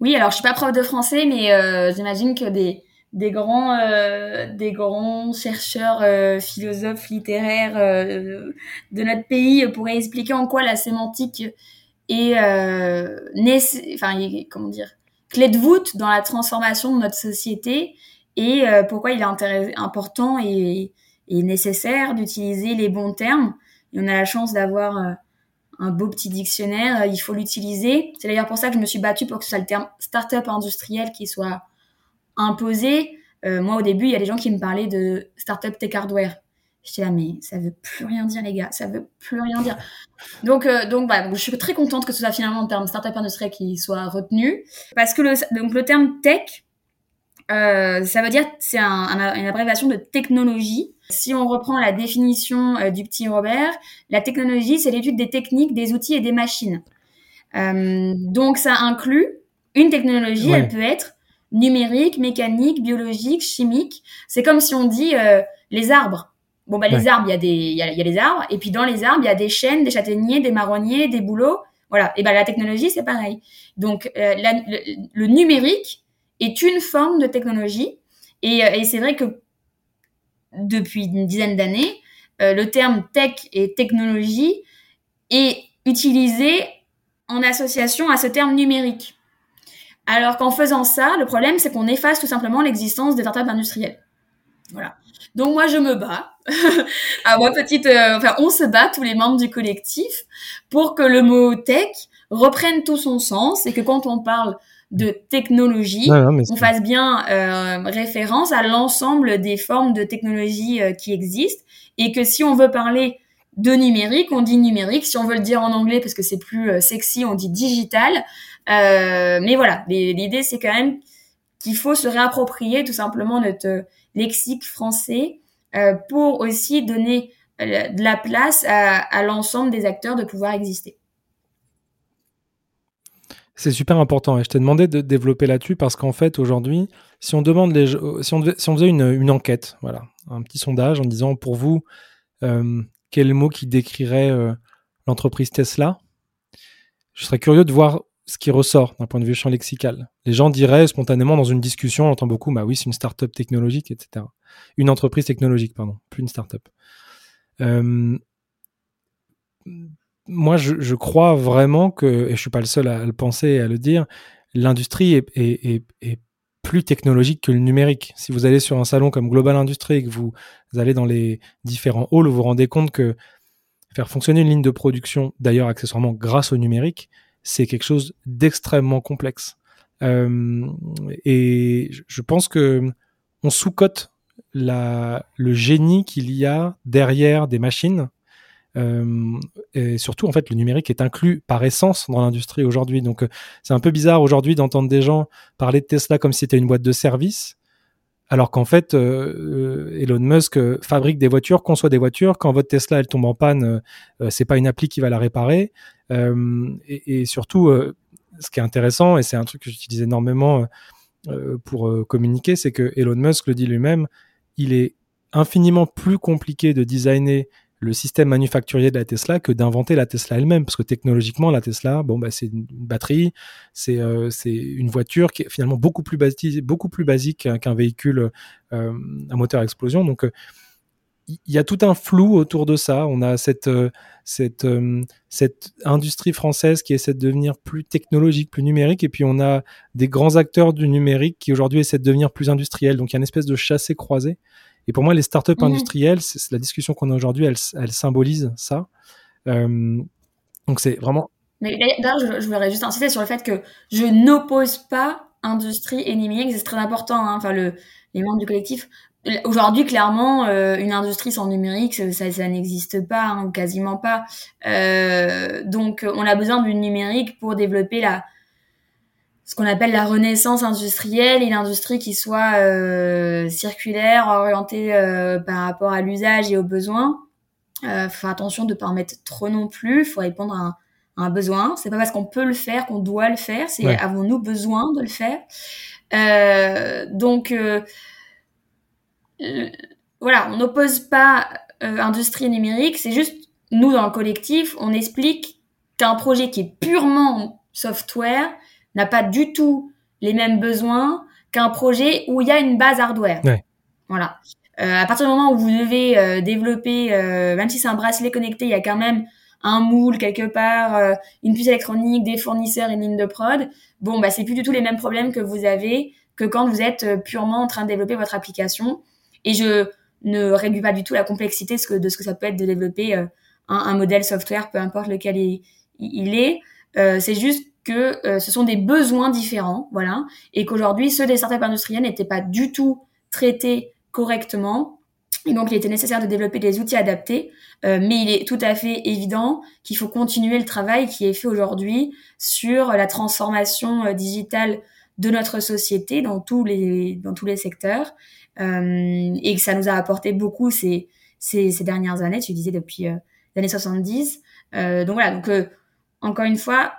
Oui, alors je suis pas prof de français, mais euh, j'imagine que des euh, grands chercheurs euh, philosophes littéraires de notre pays pourraient expliquer en quoi la sémantique est clé de voûte dans la transformation de notre société et pourquoi il est important et, nécessaire d'utiliser les bons termes. Et on a la chance d'avoir un beau petit dictionnaire, euh, il faut l'utiliser. C'est d'ailleurs pour ça que je me suis battue pour que ce soit le terme start-up industriel qui soit imposé. Euh, moi, au début, il y a des gens qui me parlaient de start-up tech hardware. J'étais là, mais ça veut plus rien dire, les gars. Ça veut plus rien dire. Donc, euh, donc, je suis très contente que ce soit finalement le terme start-up industriel qui soit retenu. Parce que donc, le terme tech, euh, ça veut dire, c'est un, une abréviation de technologie. Si on reprend la définition euh, du petit Robert, la technologie, c'est l'étude des techniques, des outils et des machines. Euh, donc ça inclut une technologie, elle peut être numérique, mécanique, biologique, chimique. C'est comme si on dit les arbres. Bon, bah, les arbres, il y, a des, il, y a, y a les arbres. Et puis, dans les arbres, il y a des chênes, des châtaigniers, des marronniers, des bouleaux. Voilà. Et ben, la technologie, c'est pareil. Donc, euh, le, numérique est une forme de technologie. Et, euh, et c'est vrai que depuis une dizaine d'années, euh, le terme tech et technologie est utilisé en association à ce terme numérique. Alors qu'en faisant ça, le problème, c'est qu'on efface tout simplement l'existence des startups industrielles. Voilà. Donc moi je me bats. à ma petite, euh, enfin on se bat tous les membres du collectif pour que le mot tech reprenne tout son sens et que quand on parle de technologie, on fasse bien euh, référence à l'ensemble des formes de technologie euh, qui existent et que si on veut parler de numérique, on dit numérique. Si on veut le dire en anglais parce que c'est plus sexy, on dit digital. mais voilà, l'idée c'est quand même qu'il faut se réapproprier tout simplement notre lexique français euh, pour aussi donner euh, de la place à, l'ensemble des acteurs de pouvoir exister. C'est super important et je t'ai demandé de développer là-dessus parce qu'en fait aujourd'hui, si on demande les, si on, faisait une, enquête, voilà, un petit sondage en disant pour vous euh, quel mot qui décrirait l'entreprise Tesla, je serais curieux de voir ce qui ressort d'un point de vue champ lexical. Les gens diraient spontanément dans une discussion, on entend beaucoup, bah oui, c'est une start-up technologique, etc. Une entreprise technologique, pardon, plus une start-up. Euh, moi, je, crois vraiment que, et je suis pas le seul à, le penser et à le dire, l'industrie est, plus technologique que le numérique. Si vous allez sur un salon comme Global Industry et que vous, allez dans les différents halls, vous vous rendez compte que faire fonctionner une ligne de production, d'ailleurs accessoirement grâce au numérique, c'est quelque chose d'extrêmement complexe. Euh, et je pense que on sous-cote le génie qu'il y a derrière des machines. Euh, et surtout, en fait, le numérique est inclus par essence dans l'industrie aujourd'hui. Donc, euh, c'est un peu bizarre aujourd'hui d'entendre des gens parler de Tesla comme si c'était une boîte de service, alors qu'en fait, Elon Musk fabrique des voitures, conçoit des voitures. Quand votre Tesla elle tombe en panne, c'est pas une appli qui va la réparer. Euh, et, surtout, euh, ce qui est intéressant, et c'est un truc que j'utilise énormément euh, pour communiquer, c'est que Elon Musk le dit lui-même, il est infiniment plus compliqué de designer le système manufacturier de la Tesla que d'inventer la Tesla elle-même parce que technologiquement la Tesla bon bah c'est une batterie c'est c'est une voiture qui est finalement beaucoup plus basique beaucoup plus basique qu'un véhicule euh, à moteur à explosion donc il y a tout un flou autour de ça. On a cette, euh, cette, euh, cette industrie française qui essaie de devenir plus technologique, plus numérique, et puis on a des grands acteurs du numérique qui aujourd'hui essaient de devenir plus industriels. Donc il y a une espèce de chassé-croisé. Et pour moi, les startups mmh. industrielles, c'est la discussion qu'on a aujourd'hui, elle, elle, symbolise ça. Euh, donc c'est vraiment. Mais d'ailleurs, je, je, voudrais juste insister sur le fait que je n'oppose pas industrie et numérique, c'est très important. Hein. Enfin, le, les membres du collectif Aujourd'hui, clairement, euh, une industrie sans numérique, ça, ça n'existe pas, hein, quasiment pas. Euh, donc, on a besoin du numérique pour développer la, ce qu'on appelle la renaissance industrielle, une industrie qui soit euh, circulaire, orientée euh, par rapport à l'usage et aux besoins. Euh, faut faire attention de ne pas en mettre trop non plus. Il faut répondre à un, à un besoin. C'est pas parce qu'on peut le faire qu'on doit le faire. C'est avons-nous besoin de le faire? Euh, donc voilà, on n'oppose pas industrie numérique, c'est juste nous dans le collectif, on explique qu'un projet qui est purement software n'a pas du tout les mêmes besoins qu'un projet où il y a une base hardware. Voilà. Euh, à partir du moment où vous devez développer, même si c'est un bracelet connecté, il y a quand même un moule quelque part, une puce électronique, des fournisseurs, une ligne de prod. Bon, bah c'est plus du tout les mêmes problèmes que vous avez que quand vous êtes purement en train de développer votre application. Et je ne réduis pas du tout la complexité de ce que, de ce que ça peut être de développer euh, un, modèle software, peu importe lequel il, est. Euh, c'est juste que euh, ce sont des besoins différents, voilà, et qu'aujourd'hui, ceux des startups industrielles n'étaient pas du tout traités correctement. Et donc, il était nécessaire de développer des outils adaptés, mais il est tout à fait évident qu'il faut continuer le travail qui est fait aujourd'hui sur la transformation digitale de notre société dans tous les, dans tous les secteurs euh, et que ça nous a apporté beaucoup ces, ces, ces dernières années, tu disais depuis euh, les années 70. Euh, donc voilà, donc encore une fois,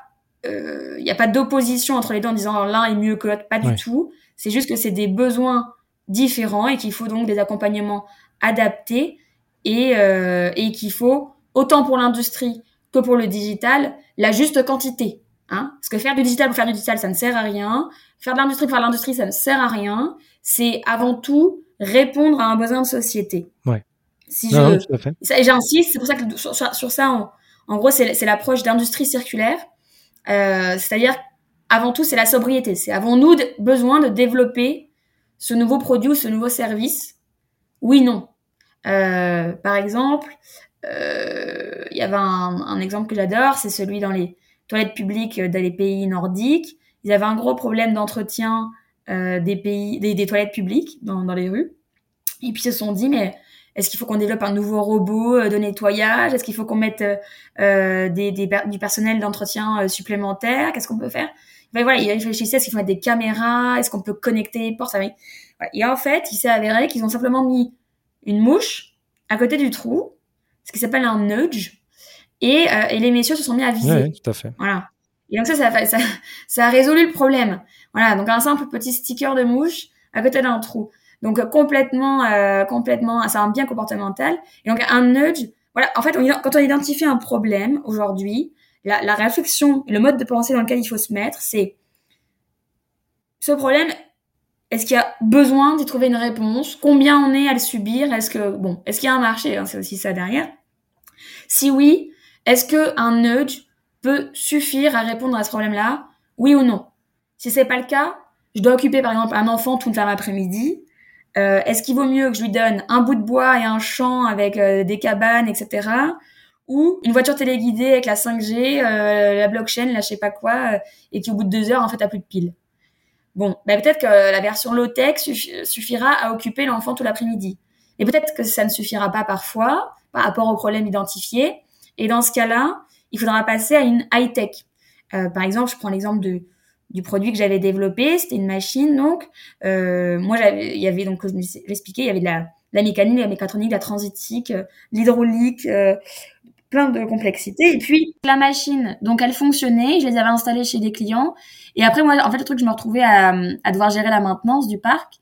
il n'y a pas d'opposition entre les deux en disant l'un est mieux que l'autre, pas du tout. C'est juste que c'est des besoins différents et qu'il faut donc des accompagnements adaptés et, euh, et qu'il faut, autant pour l'industrie que pour le digital, la juste quantité. Hein Parce que faire du digital pour faire du digital, ça ne sert à rien. Faire de l'industrie pour faire de l'industrie, ça ne sert à rien. C'est avant tout répondre à un besoin de société. Ouais. Si je, et j'insiste, c'est pour ça que sur, sur ça, en, en gros, c'est l'approche d'industrie circulaire. Euh, C'est-à-dire, avant tout, c'est la sobriété. C'est avons-nous besoin de développer ce nouveau produit ou ce nouveau service Oui, non. Euh, par exemple, euh, il y avait un, exemple que j'adore, c'est celui dans les toilettes publiques dans les pays nordiques. Ils avaient un gros problème d'entretien des pays, des, des, toilettes publiques dans, dans les rues. Et puis ils se sont dit, mais est-ce qu'il faut qu'on développe un nouveau robot euh, de nettoyage? Est-ce qu'il faut qu'on mette euh, des, des, du personnel d'entretien supplémentaire? Qu'est-ce qu'on peut faire? Ben voilà, ils réfléchissaient, est-ce qu'il faut mettre des caméras? Est-ce qu'on peut connecter les portes? Et en fait, il s'est avéré qu'ils ont simplement mis une mouche à côté du trou, ce qui s'appelle un nudge, et, euh, et, les messieurs se sont mis à viser. Oui, tout à fait. Voilà. Et donc ça, ça, ça, ça, a résolu le problème. Voilà, donc un simple petit sticker de mouche à côté d'un trou. Donc euh, complètement, euh, complètement, c'est un bien comportemental. Et donc un nudge, voilà, en fait, quand on identifie un problème aujourd'hui, la, la réflexion, le mode de pensée dans lequel il faut se mettre, c'est ce problème, est-ce qu'il y a besoin d'y trouver une réponse? Combien on est à le subir? Est-ce que bon, est-ce qu'il y a un marché? Hein, C'est aussi ça derrière. Si oui, est-ce que un nudge peut suffire à répondre à ce problème-là? Oui ou non? Si c'est pas le cas, je dois occuper par exemple un enfant toute l'après-midi. Euh, est-ce qu'il vaut mieux que je lui donne un bout de bois et un champ avec euh, des cabanes, etc. Ou une voiture téléguidée avec la 5G, euh, la blockchain, la je sais pas quoi, euh, et qui au bout de deux heures en fait a plus de piles? Bon, ben peut-être que la version low-tech suffira à occuper l'enfant tout l'après-midi. Et peut-être que ça ne suffira pas parfois par rapport au problème identifié. Et dans ce cas-là, il faudra passer à une high-tech. Euh, par exemple, je prends l'exemple de du produit que j'avais développé, c'était une machine donc. Euh, moi, j'avais, il y avait donc, comme je l'expliquais, il y avait de la, mécanique, de la mécatronique, de la transitique, euh, l'hydraulique, euh, plein de complexité. Et puis la machine, donc elle fonctionnait, je les avais installées chez des clients. Et après moi, en fait, le truc, je me retrouvais à, à devoir gérer la maintenance du parc.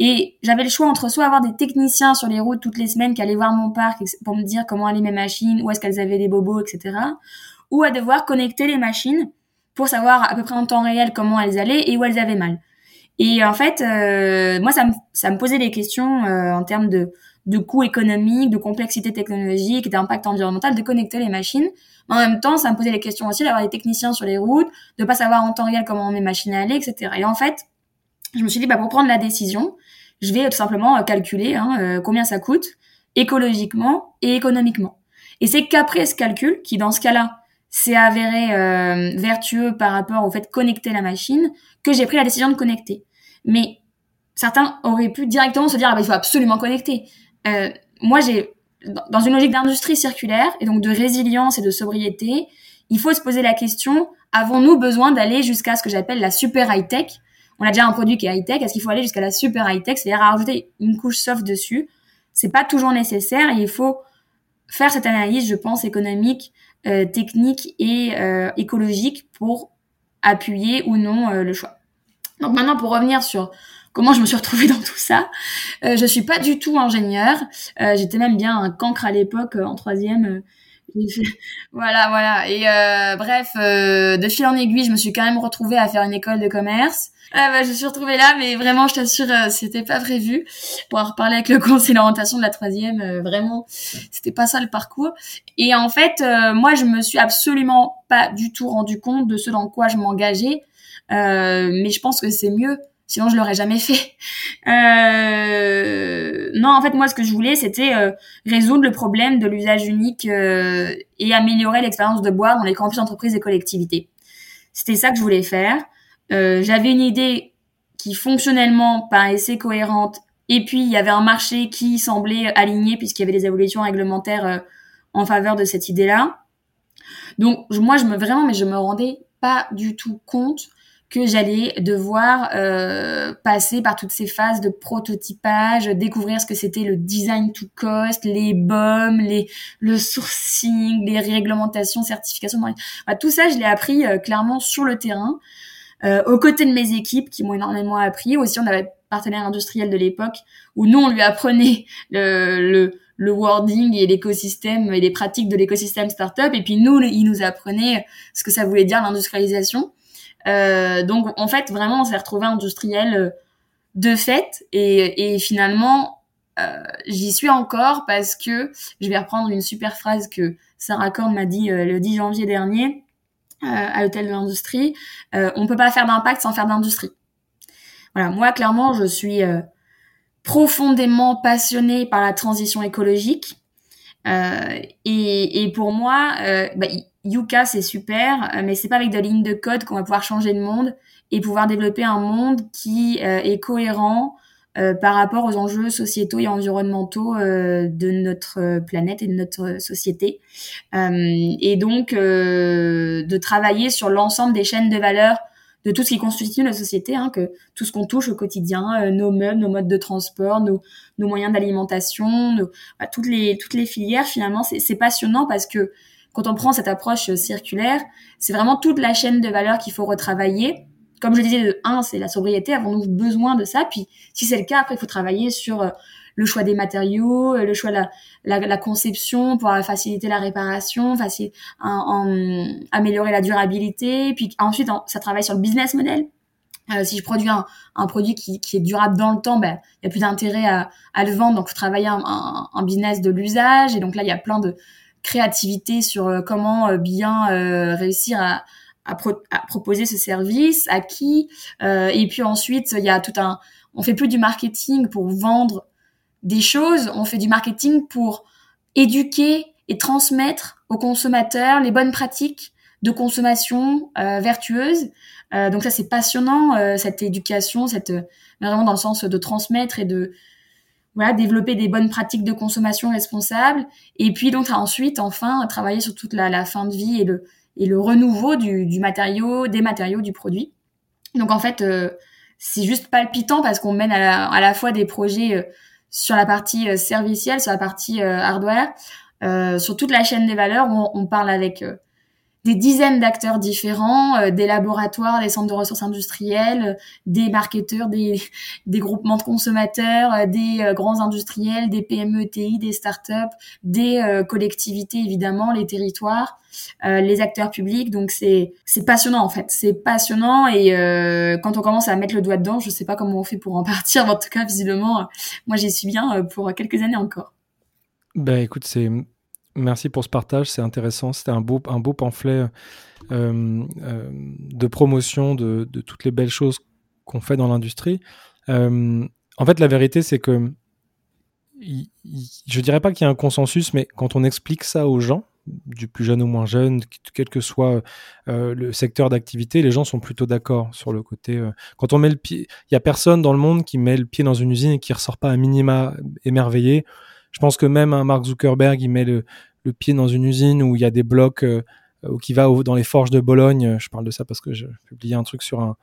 Et j'avais le choix entre soit avoir des techniciens sur les routes toutes les semaines qui allaient voir mon parc pour me dire comment allaient mes machines, où est-ce qu'elles avaient des bobos, etc. Ou à devoir connecter les machines pour savoir à peu près en temps réel comment elles allaient et où elles avaient mal. Et en fait, euh, moi, ça me, ça me posait des questions euh, en termes de, de coûts économiques, de complexité technologique, d'impact environnemental, de connecter les machines. en même temps, ça me posait des questions aussi d'avoir des techniciens sur les routes, de pas savoir en temps réel comment mes machines allaient, etc. Et en fait, je me suis dit, bah, pour prendre la décision, je vais tout simplement euh, calculer hein, euh, combien ça coûte écologiquement et économiquement. Et c'est qu'après ce calcul, qui dans ce cas-là s'est avéré euh, vertueux par rapport au fait de connecter la machine, que j'ai pris la décision de connecter. Mais certains auraient pu directement se dire, ah, bah, il faut absolument connecter. Euh, moi, j'ai dans une logique d'industrie circulaire et donc de résilience et de sobriété, il faut se poser la question avons-nous besoin d'aller jusqu'à ce que j'appelle la super high tech On a déjà un produit qui est high tech, est-ce qu'il faut aller jusqu'à la super high tech, c'est-à-dire rajouter une couche soft dessus C'est pas toujours nécessaire et il faut faire cette analyse, je pense, économique, euh, technique et euh, écologique pour appuyer ou non euh, le choix. Donc maintenant, pour revenir sur comment je me suis retrouvée dans tout ça. Je suis pas du tout ingénieure. J'étais même bien un cancre à l'époque en troisième. Euh, voilà, voilà. Et euh, bref, de fil en aiguille, je me suis quand même retrouvée à faire une école de commerce. Ah bah, je suis retrouvée là, mais vraiment, je t'assure, c'était pas prévu. Pour avoir parlé avec le conseil d'orientation de la troisième, vraiment, c'était pas ça le parcours. Et en fait, moi, je me suis absolument pas du tout rendu compte de ce dans quoi je m'engageais. mais je pense que c'est mieux sinon je l'aurais jamais fait. Euh, non, en fait, moi, ce que je voulais, c'était euh, résoudre le problème de l'usage unique euh, et améliorer l'expérience de boire dans les campus entreprises et collectivités. C'était ça que je voulais faire. J'avais une idée qui fonctionnellement paraissait cohérente, et puis il y avait un marché qui semblait aligné puisqu'il y avait des évolutions réglementaires en faveur de cette idée-là. Donc moi, je me vraiment, mais je me rendais pas du tout compte que j'allais devoir euh, passer par toutes ces phases de prototypage, découvrir ce que c'était le design to cost, les BOM, les le sourcing, les réglementations, certifications. tout ça, je l'ai appris euh, clairement sur le terrain, euh, aux côtés de mes équipes qui m'ont énormément appris. Aussi, on avait partenaire industriel de l'époque où nous on lui apprenait le, le le wording et l'écosystème et les pratiques de l'écosystème startup et puis nous il nous apprenait ce que ça voulait dire l'industrialisation euh, donc en fait vraiment on s'est retrouvé industriel euh, de fait. Et, et finalement euh, j'y suis encore parce que je vais reprendre une super phrase que Sarah Korn m'a dit euh, le 10 janvier dernier euh, à l'hôtel de l'industrie on peut pas faire d'impact sans faire d'industrie. Voilà. Moi clairement je suis profondément passionnée par la transition écologique. Euh, et, et, pour moi, euh, bah, Yuka c'est super, euh, mais c'est pas avec de lignes de code qu'on va pouvoir changer le monde et pouvoir développer un monde qui euh, est cohérent euh, par rapport aux enjeux sociétaux et environnementaux de notre planète et de notre société. et donc de travailler sur l'ensemble des chaînes de valeur de tout ce qui constitue la société, hein, que tout ce qu'on touche au quotidien, nos meubles, nos modes de transport, nos, moyens d'alimentation, bah, toutes les filières finalement, c'est passionnant parce que quand on prend cette approche euh, circulaire, c'est vraiment toute la chaîne de valeur qu'il faut retravailler. Comme je disais, de un, c'est la sobriété, avons-nous besoin de ça? Puis si c'est le cas, après il faut travailler sur euh, le choix des matériaux, le choix de la, conception pour faciliter la réparation, faciliter, en, améliorer la durabilité. Puis ensuite, ça travaille sur le business model. Euh, si je produis un, produit qui, est durable dans le temps, ben il y a plus d'intérêt à, le vendre. Donc, faut travailler un business de l'usage. Et donc là, il y a plein de créativité sur euh, comment euh, bien euh, réussir à, proposer ce service, à qui. Et puis ensuite, il y a tout un. On fait plus du marketing pour vendre des choses, on fait du marketing pour éduquer et transmettre aux consommateurs les bonnes pratiques de consommation euh, vertueuse. Donc ça c'est passionnant cette éducation, cette vraiment dans le sens de transmettre et de voilà développer des bonnes pratiques de consommation responsable. Et puis donc ensuite enfin travailler sur toute la, fin de vie et le et le renouveau du, du matériau, des matériaux du produit. Donc en fait c'est juste palpitant parce qu'on mène à la, fois des projets sur la partie euh, servicielle, sur la partie euh, hardware, euh, sur toute la chaîne des valeurs, on, on parle avec des dizaines d'acteurs différents, euh, des laboratoires, des centres de ressources industrielles, des marketeurs, des, groupements de consommateurs, euh, des grands industriels, des PME, TI, des startups, des collectivités évidemment, les territoires, les acteurs publics. Donc c'est c'est passionnant en fait, c'est passionnant et quand on commence à mettre le doigt dedans, je sais pas comment on fait pour en partir. En tout cas, visiblement, moi j'y suis bien pour quelques années encore. Ben écoute, c'est Merci pour ce partage, c'est intéressant. C'était un beau, un beau pamphlet euh, euh, de promotion de, toutes les belles choses qu'on fait dans l'industrie. Euh, en fait, la vérité, c'est que je dirais pas qu'il y a un consensus, mais quand on explique ça aux gens, du plus jeune au moins jeune, quel que soit le secteur d'activité, les gens sont plutôt d'accord sur le côté. Quand on met le pied, il y a personne dans le monde qui met le pied dans une usine et qui ressort pas à minima émerveillé. Je pense que même un Mark Zuckerberg, il met le, pied dans une usine où il y a des blocs, euh, ou qui va dans les forges de Bologne. Je parle de ça parce que j'ai publié un truc sur un,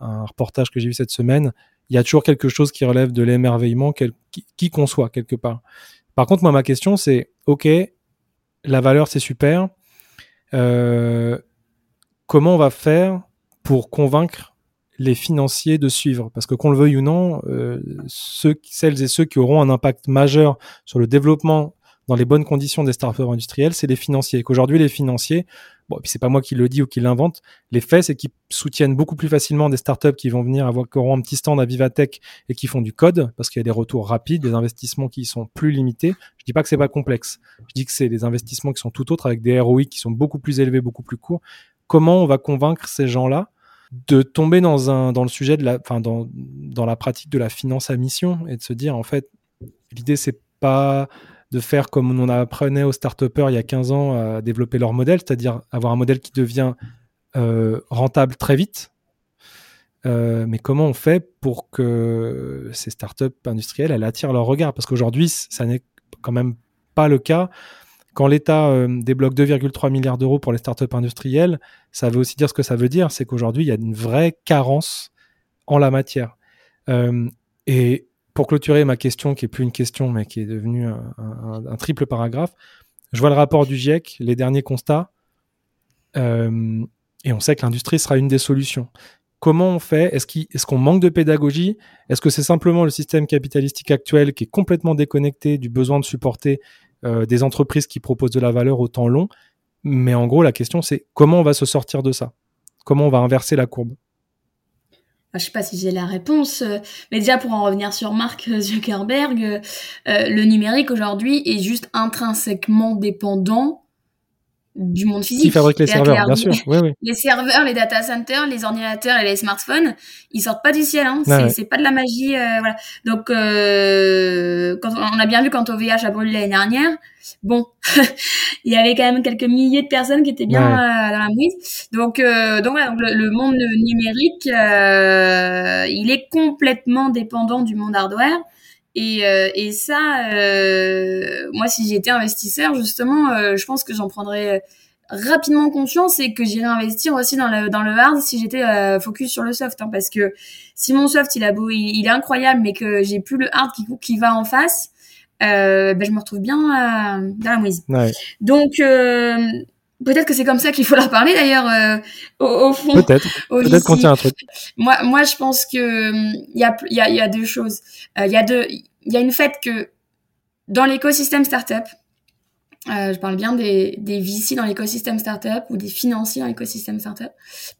reportage que j'ai vu cette semaine. Il y a toujours quelque chose qui relève de l'émerveillement, qui, qui conçoit quelque part. Par contre, moi, ma question, c'est, OK, la valeur, c'est super. Euh, comment on va faire pour convaincre les financiers de suivre Parce que qu'on le veuille ou non, euh, ceux, celles et ceux qui auront un impact majeur sur le développement dans les bonnes conditions des startups industriels, c'est les financiers. Qu'aujourd'hui, les financiers, bon, et puis c'est pas moi qui le dis ou qui l'invente, les faits, c'est qu'ils soutiennent beaucoup plus facilement des startups qui vont venir avoir, qui auront un petit stand à Vivatech et qui font du code, parce qu'il y a des retours rapides, des investissements qui sont plus limités. Je dis pas que c'est pas complexe. Je dis que c'est des investissements qui sont tout autres avec des ROI qui sont beaucoup plus élevés, beaucoup plus courts. Comment on va convaincre ces gens-là de tomber dans un, dans le sujet de la, enfin, dans, dans la pratique de la finance à mission et de se dire, en fait, l'idée, c'est pas de faire comme on apprenait aux start il y a 15 ans à développer leur modèle, c'est-à-dire avoir un modèle qui devient euh, rentable très vite. Euh, mais comment on fait pour que ces startups industrielles elles attirent leur regard? Parce qu'aujourd'hui, ça n'est quand même pas le cas. Quand l'État euh, débloque 2,3 milliards d'euros pour les startups industrielles, ça veut aussi dire ce que ça veut dire, c'est qu'aujourd'hui, il y a une vraie carence en la matière. Euh, et pour clôturer ma question, qui est plus une question, mais qui est devenue un, triple paragraphe, je vois le rapport du GIEC, les derniers constats, euh, et on sait que l'industrie sera une des solutions. Comment on fait? Est-ce qu'on manque de pédagogie? Est-ce que c'est simplement le système capitalistique actuel qui est complètement déconnecté du besoin de supporter euh, des entreprises qui proposent de la valeur au temps long. Mais en gros, la question, c'est comment on va se sortir de ça? Comment on va inverser la courbe? Je sais pas si j'ai la réponse, euh, mais déjà pour en revenir sur Mark Zuckerberg, euh, le numérique aujourd'hui est juste intrinsèquement dépendant du monde physique. Qui fabrique les serveurs, bien sûr. Oui, oui. Les serveurs, les data centers, les ordinateurs et les smartphones, ils sortent pas du ciel. Hein. C'est pas de la magie. Euh, voilà. Donc, euh, quand on a bien vu quand OVH a brûlé l'année dernière, bon, il y avait quand même quelques milliers de personnes qui étaient bien euh, dans la mouise. Donc, euh, donc, voilà, donc le, monde numérique, euh, il est complètement dépendant du monde hardware. Et, euh, et ça, euh, moi, si j'étais investisseur, justement, euh, je pense que j'en prendrais rapidement conscience et que j'irais investir aussi dans le dans le hard si j'étais focus sur le soft, hein, parce que si mon soft il a beau, il, est incroyable, mais que j'ai plus le hard qui qui va en face, ben, je me retrouve bien dans la mouise. Ouais. Donc peut-être que c'est comme ça qu'il faut leur parler d'ailleurs au, fond. Peut-être. Peut-être qu'on tient un truc. Moi, moi, je pense que il y a, y, a, y a deux choses. Il y a deux, il y a une fait que dans l'écosystème startup, euh, je parle bien des, des VC dans l'écosystème startup ou des financiers dans l'écosystème startup,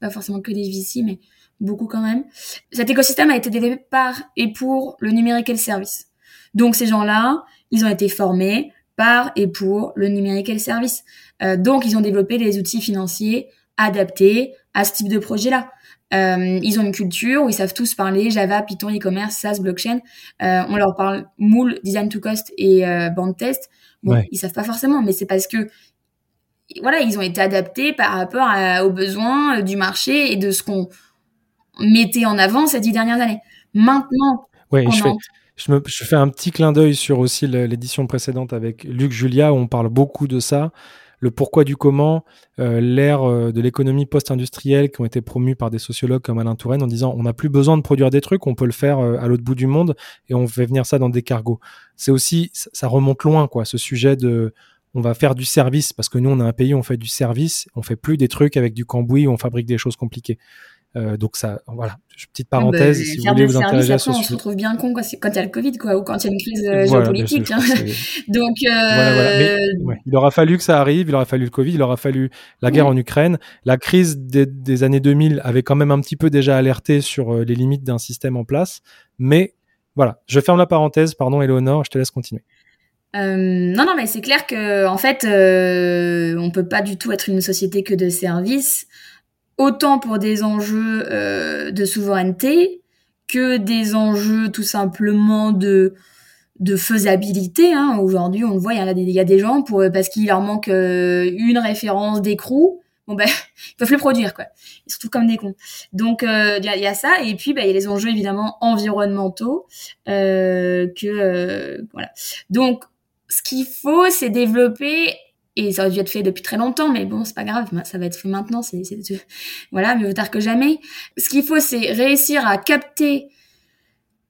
pas forcément que des VC, mais beaucoup quand même. Cet écosystème a été développé par et pour le numérique et le service. Donc ces gens-là, ils ont été formés par et pour le numérique et le service. Euh, donc ils ont développé des outils financiers adaptés à ce type de projet-là. Euh, ils ont une culture où ils savent tous parler Java, Python, e-commerce, SaaS, blockchain. Euh, on leur parle Moule, Design to Cost et euh, Band Test. Bon, ils savent pas forcément, mais c'est parce que voilà, ils ont été adaptés par rapport aux besoins du marché et de ce qu'on mettait en avant ces dix dernières années. Maintenant, ouais, je, fais, je, me, je fais un petit clin d'œil sur aussi l'édition précédente avec Luc Julia où on parle beaucoup de ça le pourquoi du comment, euh, l'ère euh, de l'économie post-industrielle qui ont été promues par des sociologues comme Alain Touraine en disant on n'a plus besoin de produire des trucs, on peut le faire euh, à l'autre bout du monde et on fait venir ça dans des cargos. C'est aussi, ça remonte loin, quoi, ce sujet de on va faire du service parce que nous on a un pays où on fait du service, on fait plus des trucs avec du cambouis où on fabrique des choses compliquées. Euh, donc ça, voilà, petite ah bah, parenthèse. si vous voulez vous intéresser à ce On se retrouve bien con quand il y a le Covid, quoi, ou quand il y a une crise euh, géopolitique. Hein. donc, euh... il aura fallu que ça arrive, il aura fallu le Covid, il aura fallu la guerre en Ukraine. La crise des, des, années 2000 avait quand même un petit peu déjà alerté sur les limites d'un système en place. Mais voilà, je ferme la parenthèse. Pardon, Eleonore, je te laisse continuer. Euh, non, non, mais c'est clair que en fait, on peut pas du tout être une société que de services autant pour des enjeux euh, de souveraineté que des enjeux tout simplement de de faisabilité. Hein. Aujourd'hui, on le voit, il y, a des, gens pour parce qu'il leur manque euh, une référence d'écrou. Bon ben, ils peuvent plus produire quoi. Ils se trouvent comme des cons. Donc euh, il y, a, y, a, ça et puis ben, il y a les enjeux évidemment environnementaux que voilà. Donc ce qu'il faut, c'est développer et ça aurait dû être fait depuis très longtemps, mais bon, c'est pas grave, ça va être fait maintenant, c'est, voilà, mieux tard que jamais. Ce qu'il faut, c'est réussir à capter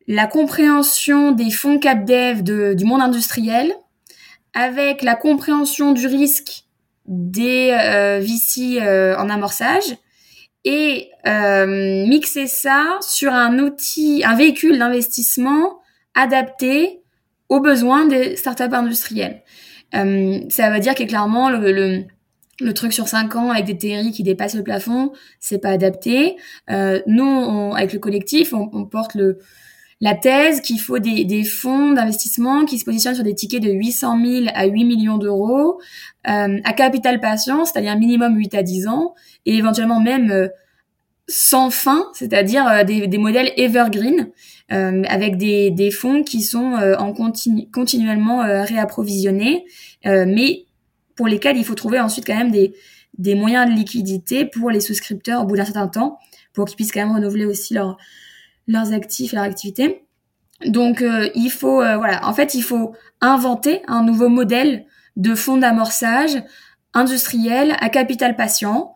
la compréhension des fonds CapDev de, du monde industriel, avec la compréhension du risque des euh, VC euh, en amorçage, et euh, mixer ça sur un outil, un véhicule d'investissement adapté aux besoins des startups industrielles. Euh, ça veut dire que clairement, le, le, le, truc sur 5 ans avec des théories qui dépassent le plafond, c'est pas adapté. Euh, nous, on, avec le collectif, on, on porte le, la thèse qu'il faut des, des fonds d'investissement qui se positionnent sur des tickets de 800 000 à 8 millions d'euros euh, à capital patient, c'est-à-dire minimum 8 à 10 ans, et éventuellement même euh, sans fin, c'est-à-dire euh, des, des, modèles evergreen, avec des, fonds qui sont euh, en continu, continuellement euh, réapprovisionnés, mais pour lesquels il faut trouver ensuite quand même des, moyens de liquidité pour les souscripteurs au bout d'un certain temps, pour qu'ils puissent quand même renouveler aussi leur, leurs actifs et leur activité. Donc il faut voilà, en fait il faut inventer un nouveau modèle de fonds d'amorçage industriels à capital patient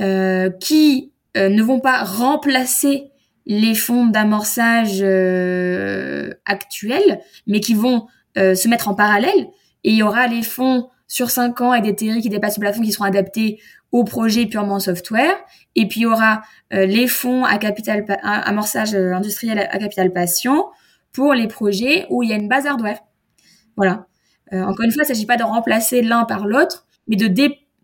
euh, qui euh, ne vont pas remplacer les fonds d'amorçage euh, actuels, mais qui vont se mettre en parallèle. Et il y aura les fonds sur 5 ans et des théories qui dépassent le plafond qui seront adaptés au projet purement software. Et puis il y aura les fonds à capital amorçage industriel à capital patient pour les projets où il y a une base hardware. Voilà. encore une fois, il ne s'agit pas de remplacer l'un par l'autre, mais de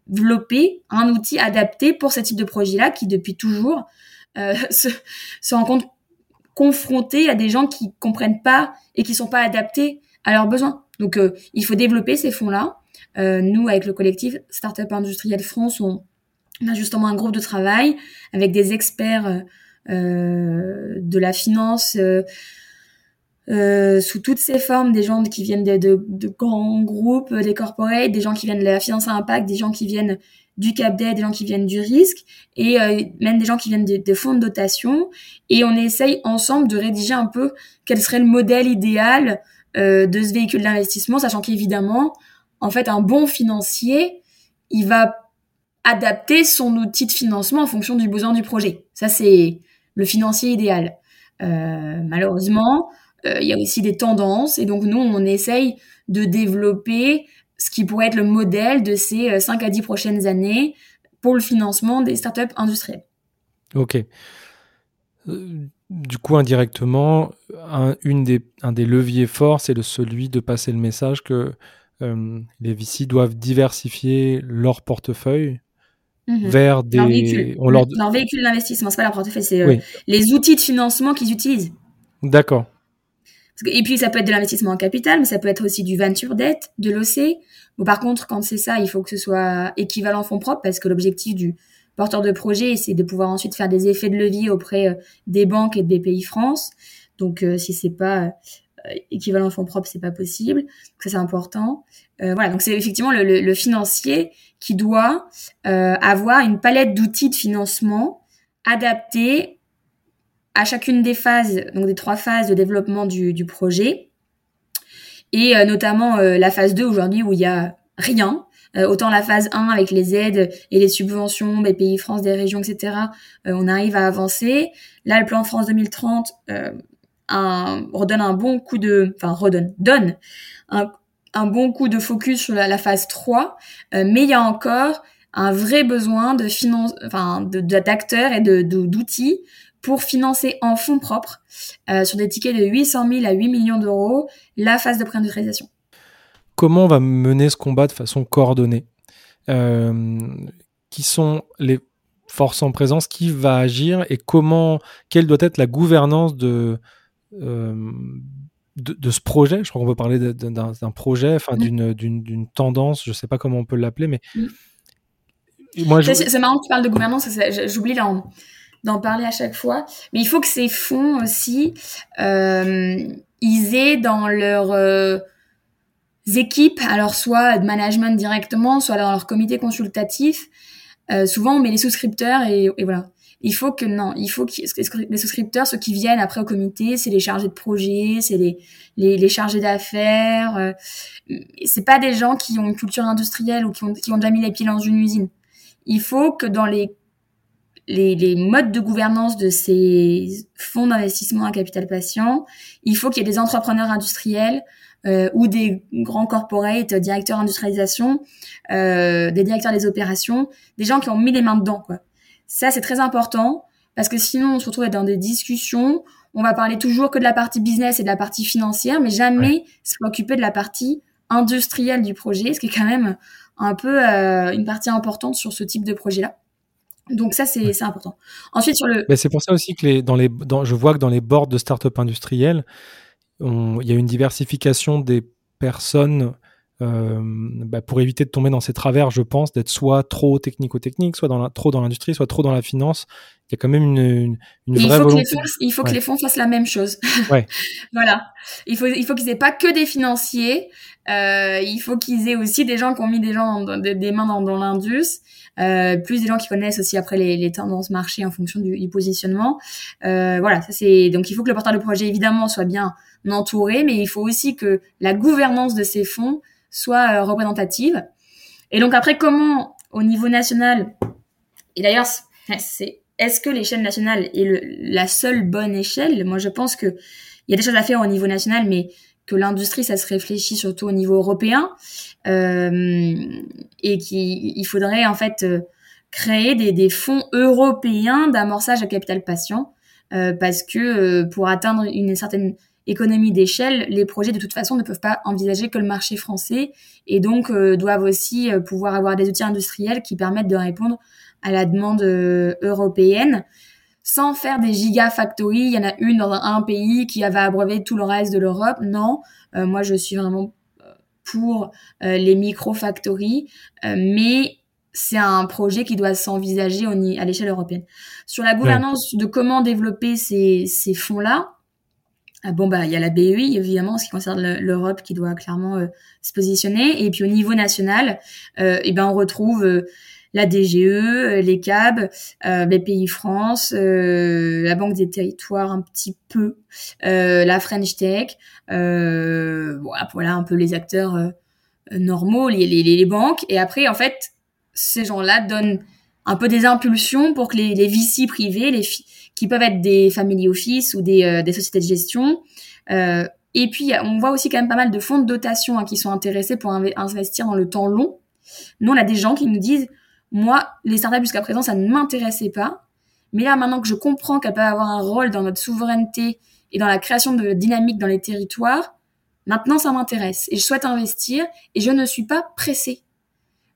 développer un outil adapté pour ce type de projet-là qui, depuis toujours, euh, se, se rencontre confronté à des gens qui comprennent pas et qui sont pas adaptés à leurs besoins. Donc, euh, il faut développer ces fonds-là. Euh, nous, avec le collectif Startup Industriel France, on, a justement un groupe de travail avec des experts euh, de la finance, euh, euh, sous toutes ces formes, des gens qui viennent de, de, de, grands groupes, euh, des corporates, des gens qui viennent de la finance à impact, des gens qui viennent du cap des gens qui viennent du risque, et euh, même des gens qui viennent de, fonds de dotation. Et on essaye ensemble de rédiger un peu quel serait le modèle idéal euh, de ce véhicule d'investissement, sachant qu'évidemment, en fait, un bon financier, il va adapter son outil de financement en fonction du besoin du projet. Ça, c'est le financier idéal. Euh, malheureusement, il y a aussi des tendances et donc nous on essaye de développer ce qui pourrait être le modèle de ces 5 euh, à 10 prochaines années pour le financement des startups industrielles. Ok. Euh, du coup, indirectement, un, une des, un des leviers forts, c'est celui de passer le message que les VC doivent diversifier leur portefeuille mhm. vers des... Leur véhicule, on leur... leur véhicule d'investissement, c'est pas leur portefeuille, c'est les outils de financement qu'ils utilisent. D'accord. Et puis ça peut être de l'investissement en capital, mais ça peut être aussi du venture debt, de l'OC. Bon, par contre, quand c'est ça, il faut que ce soit équivalent fonds propres, parce que l'objectif du porteur de projet, c'est de pouvoir ensuite faire des effets de levier auprès euh, des banques et des pays France. Donc, euh, si c'est pas euh, équivalent fonds propres, c'est pas possible. Donc ça, c'est important. voilà, donc c'est effectivement le, le, le, financier qui doit avoir une palette d'outils de financement adaptés à chacune des phases, donc des trois phases de développement du, du projet, et euh, notamment euh, la phase 2 aujourd'hui où il y a rien. Euh, autant la phase 1 avec les aides et les subventions des pays France, des régions, etc. on arrive à avancer. Là, le plan France 2030 un, redonne un bon coup de, enfin redonne, donne un, un bon coup de focus sur la, la phase 3, mais il y a encore un vrai besoin de finance, enfin, d'acteurs et de, d'outils pour financer en fonds propres euh, sur des tickets de 800 000 à 8 millions d'euros la phase de préindustrialisation. Comment on va mener ce combat de façon coordonnée? Euh, Qui sont les forces en présence? Qui va agir? Et comment Quelle doit être la gouvernance de, euh, de, ce projet? Je crois qu'on peut parler d'un projet, enfin mm. d'une tendance, je ne sais pas comment on peut l'appeler, mais... Mm. Je... C'est marrant que tu parles de gouvernance, j'oublie là d'en parler à chaque fois. Mais il faut que ces fonds aussi, euh, ils aient dans leurs euh, équipes, alors soit de management directement, soit dans leur comité consultatif. Euh, souvent, on met les souscripteurs et, et, voilà. Il faut que non, il faut que les souscripteurs, ceux qui viennent après au comité, c'est les chargés de projet, c'est les, les, les, chargés d'affaires. Euh, c'est pas des gens qui ont une culture industrielle ou qui ont, qui ont déjà mis les pieds dans une usine. Il faut que dans les les, les, modes de gouvernance de ces fonds d'investissement à capital patient, il faut qu'il y ait des entrepreneurs industriels euh, ou des grands corporates, directeurs d'industrialisation, euh, des directeurs des opérations, des gens qui ont mis les mains dedans. Quoi. Ça, c'est très important parce que sinon, on se retrouve dans des discussions. On va parler toujours que de la partie business et de la partie financière, mais jamais se préoccuper de la partie industrielle du projet, ce qui est quand même un peu euh, une partie importante sur ce type de projet-là. Donc ça, c'est important. Ensuite, sur le... Mais c'est pour ça aussi que les, dans les, dans, je vois que dans les boards de start-up industrielles, il y a une diversification des personnes euh, bah pour éviter de tomber dans ces travers, je pense, d'être soit trop technico-technique, soit dans la, trop dans l'industrie, soit trop dans la finance. Il y a quand même une, une, une vraie il faut volonté. Que les fonds, il faut que les fonds fassent la même chose. Ouais. voilà. Il faut, il faut qu'ils aient pas que des financiers. Euh, il faut qu'ils aient aussi des gens qui ont mis des gens des mains dans, dans l'indus. Euh, plus des gens qui connaissent aussi après les, les tendances marché en fonction du, du positionnement. Euh, voilà, ça c'est donc il faut que le porteur de projet évidemment soit bien entouré, mais il faut aussi que la gouvernance de ces fonds soit représentative. Et donc après, comment au niveau national, et d'ailleurs, c'est est-ce que l'échelle nationale est le, la seule bonne échelle? Moi, je pense que il y a des choses à faire au niveau national, mais que l'industrie, ça se réfléchit surtout au niveau européen, euh, et qu'il faudrait en fait euh, créer des, des fonds européens d'amorçage à capital patient, euh, parce que euh, pour atteindre une certaine économie d'échelle, les projets de toute façon ne peuvent pas envisager que le marché français, et donc euh, doivent aussi pouvoir avoir des outils industriels qui permettent de répondre à la demande européenne sans faire des gigafactories. Il y en a une dans un, pays qui va abreuver tout le reste de l'Europe. Non, euh, moi je suis vraiment euh, pour euh, les micro-factories, mais c'est un projet qui doit s'envisager à l'échelle européenne. Sur la gouvernance de comment développer ces, ces fonds-là, bon bah il y a la BEI évidemment, en ce qui concerne l'Europe, qui doit clairement se positionner. Et puis au niveau national, et eh ben on retrouve la DGE, euh, les CAB, euh, pays France, euh, la Banque des Territoires un petit peu, euh, la French Tech, voilà, voilà un peu les acteurs normaux, les, les, les, banques. Et après, en fait, ces gens-là donnent un peu des impulsions pour que les, les VC privés, les qui peuvent être des family office ou des, des sociétés de gestion, et puis, on voit aussi quand même pas mal de fonds de dotation hein, qui sont intéressés pour investir dans le temps long. Nous, on a des gens qui nous disent, moi, les startups jusqu'à présent, ça ne m'intéressait pas. Mais là, maintenant que je comprends qu'elles peuvent avoir un rôle dans notre souveraineté et dans la création de dynamiques dans les territoires, maintenant ça m'intéresse et je souhaite investir et je ne suis pas pressée.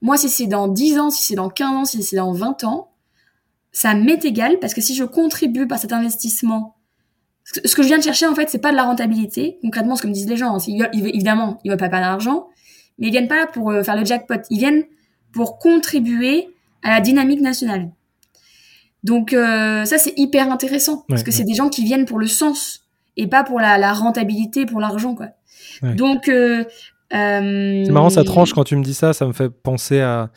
Moi, si c'est dans 10 ans, si c'est dans 15 ans, si c'est dans 20 ans, ça m'est égal parce que si je contribue par cet investissement, ce que je viens de chercher, en fait, c'est pas de la rentabilité. Concrètement, ce que me disent les gens, hein, évidemment, ils veulent pas pas d'argent, mais ils viennent pas là pour euh, faire le jackpot. Ils viennent pour contribuer à la dynamique nationale. Donc euh, ça c'est hyper intéressant parce que c'est des gens qui viennent pour le sens et pas pour la, rentabilité, pour l'argent quoi. Donc euh, euh, c'est marrant ça tranche quand tu me dis ça, ça me fait penser à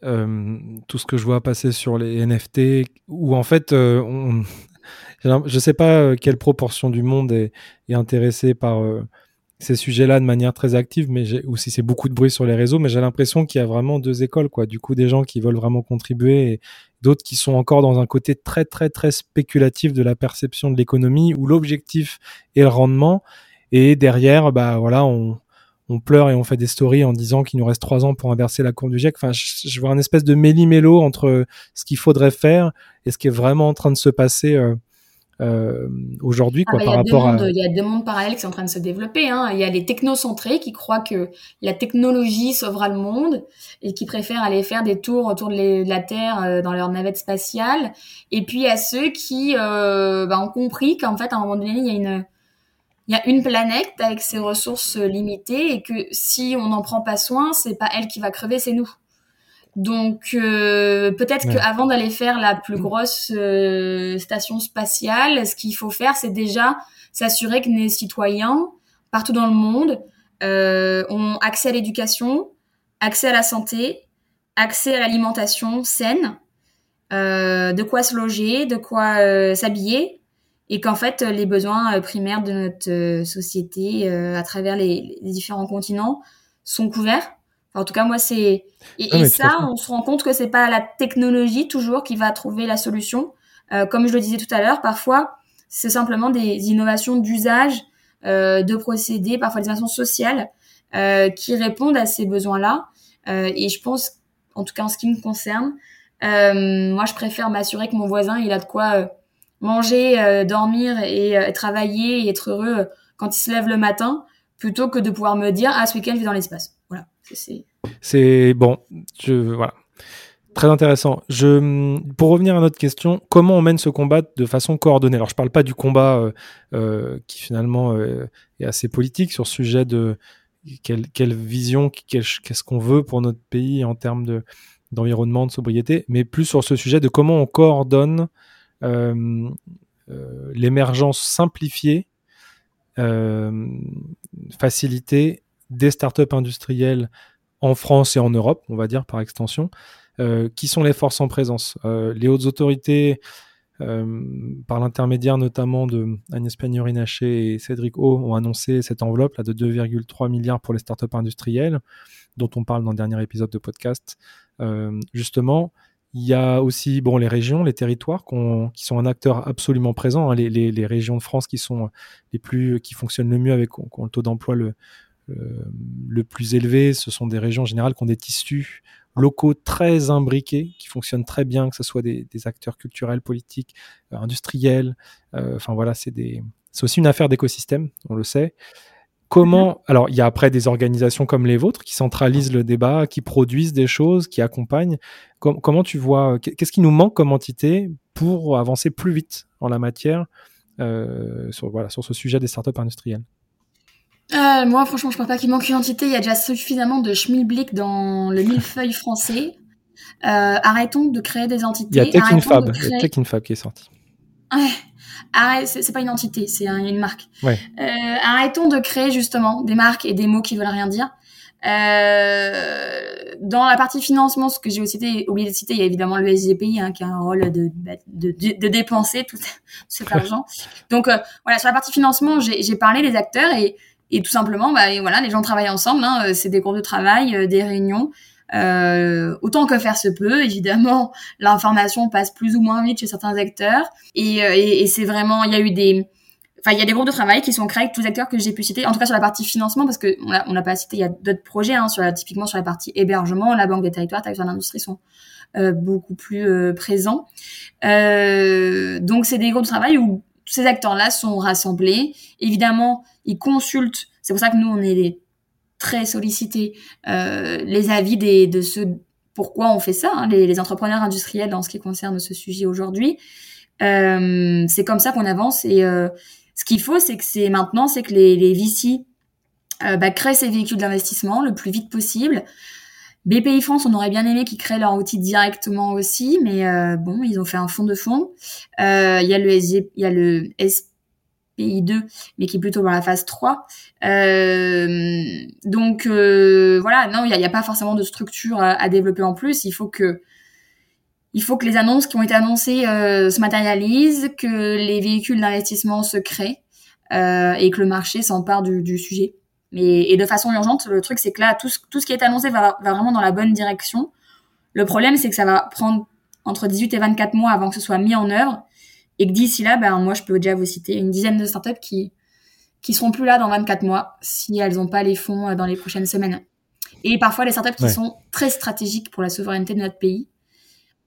tout ce que je vois passer sur les NFT où en fait on... je sais pas quelle proportion du monde est, est intéressée par ces sujets-là de manière très active, mais ou si c'est beaucoup de bruit sur les réseaux, mais j'ai l'impression qu'il y a vraiment deux écoles, quoi. Du coup, des gens qui veulent vraiment contribuer et d'autres qui sont encore dans un côté très, très, très spéculatif de la perception de l'économie où l'objectif est le rendement. Et derrière, bah, voilà, on, on pleure et on fait des stories en disant qu'il nous reste trois ans pour inverser la courbe du GIEC. Enfin, je, vois un espèce de méli-mélo entre ce qu'il faudrait faire et ce qui est vraiment en train de se passer euh, euh, aujourd'hui ah, quoi, par rapport à... Il y a deux mondes parallèles qui sont en train de se développer. Hein. Il y a les technocentrés qui croient que la technologie sauvera le monde et qui préfèrent aller faire des tours autour de, la Terre euh, dans leur navette spatiale. Et puis il y a ceux qui euh, bah, ont compris qu'en fait à un moment donné il y a une il y a une planète avec ses ressources limitées et que si on n'en prend pas soin, c'est pas elle qui va crever, c'est nous. Donc euh, peut-être qu'avant d'aller faire la plus grosse euh, station spatiale, ce qu'il faut faire, c'est déjà s'assurer que les citoyens partout dans le monde euh, ont accès à l'éducation, accès à la santé, accès à l'alimentation saine, de quoi se loger, de quoi s'habiller, et qu'en fait les besoins primaires de notre société à travers les différents continents sont couverts en tout cas, moi, c'est et, ça, on se rend compte que c'est pas la technologie toujours qui va trouver la solution. Euh, comme je le disais tout à l'heure, parfois, c'est simplement des innovations d'usage, euh, de procédés, parfois des innovations sociales euh, qui répondent à ces besoins-là. Euh, et je pense, en tout cas en ce qui me concerne, euh, moi, je préfère m'assurer que mon voisin, il a de quoi euh, manger, dormir et travailler et être heureux quand il se lève le matin, plutôt que de pouvoir me dire ah ce week-end je vais dans l'espace. C'est bon, je voilà. Très intéressant. Je, pour revenir à notre question, comment on mène ce combat de façon coordonnée? Alors, je ne parle pas du combat euh, euh, qui finalement euh, est assez politique sur ce sujet de quelle, quelle vision, qu'est-ce qu'on veut pour notre pays en termes de, d'environnement, de sobriété, mais plus sur ce sujet de comment on coordonne l'émergence simplifiée, facilitée des startups industrielles en France et en Europe, on va dire par extension, euh, qui sont les forces en présence. Euh, les hautes autorités par l'intermédiaire notamment de Agnès Pannier-Runacher et Cédric O, ont annoncé cette enveloppe là, de 2,3 milliards pour les startups industrielles, dont on parle dans le dernier épisode de podcast. justement, il y a aussi bon, les régions, les territoires qui sont un acteur absolument présent. Hein, les, régions de France qui sont les plus, qui fonctionnent le mieux avec qui ont le taux d'emploi le, le plus élevé, ce sont des régions en général qui ont des tissus locaux très imbriqués, qui fonctionnent très bien, que ce soit des, acteurs culturels, politiques, euh, industriels. Euh, enfin voilà, c'est aussi une affaire d'écosystème, on le sait. Comment alors il y a après des organisations comme les vôtres qui centralisent le débat, qui produisent des choses, qui accompagnent. comment tu vois qu'est-ce qui nous manque comme entité pour avancer plus vite en la matière euh, sur voilà sur ce sujet des startups industrielles? Euh, Moi franchement je pense pas qu'il manque une entité. Il y a déjà suffisamment de schmilblick dans le millefeuille français. Euh, arrêtons de créer des entités. Il y a Tech Fab, Fab qui est sorti. Ouais. Arrête, c'est pas une entité, c'est une marque. Ouais. Euh, arrêtons de créer justement des marques et des mots qui veulent rien dire. Euh, dans la partie financement, ce que j'ai aussi oublié de citer, il y a évidemment le SGPI hein, qui a un rôle de, de, de, dépenser tout cet argent. Donc euh, voilà, sur la partie financement, j'ai parlé des acteurs et, et tout simplement, bah, voilà, les gens travaillent ensemble. Hein, c'est des groupes de travail, euh, des réunions. Euh, autant que faire se peut, évidemment, l'information passe plus ou moins vite chez certains acteurs. Et, euh, et, et c'est vraiment, il y a eu des, enfin, il y a des groupes de travail qui sont créés avec tous les acteurs que j'ai pu citer. En tout cas, sur la partie financement, parce que on n'a pas cité, il y a d'autres projets, hein, sur la, typiquement sur la partie hébergement, la Banque des territoires, Territoires d'industrie sont euh, beaucoup plus euh, présents. Euh, donc, c'est des groupes de travail où tous ces acteurs-là sont rassemblés. Évidemment, ils consultent. C'est pour ça que nous, on est très solliciter euh, les avis de ceux pourquoi on fait ça, hein, les, entrepreneurs industriels dans ce qui concerne ce sujet aujourd'hui. Euh, c'est comme ça qu'on avance et euh, ce qu'il faut, c'est que c'est maintenant, c'est que les, les VC bah, créent ces véhicules d'investissement le plus vite possible. BPI France, on aurait bien aimé qu'ils créent leur outil directement aussi, mais euh, bon, ils ont fait un fond de fond. Euh, il y a le il y a le PI2, mais qui est plutôt dans la phase 3. Euh, donc voilà, non, il n'y a, pas forcément de structure à, développer en plus. Il faut que les annonces qui ont été annoncées se matérialisent, que les véhicules d'investissement se créent et que le marché s'empare du, sujet. Et, et, de façon urgente, le truc c'est que là, tout ce, tout ce qui est annoncé va, va vraiment dans la bonne direction. Le problème, c'est que ça va prendre entre 18 et 24 mois avant que ce soit mis en œuvre et que d'ici là, ben, moi, je peux déjà vous citer une dizaine de startups qui, qui seront plus là dans 24 mois si elles n'ont pas les fonds euh, dans les prochaines semaines. Et parfois, les startups qui sont très stratégiques pour la souveraineté de notre pays,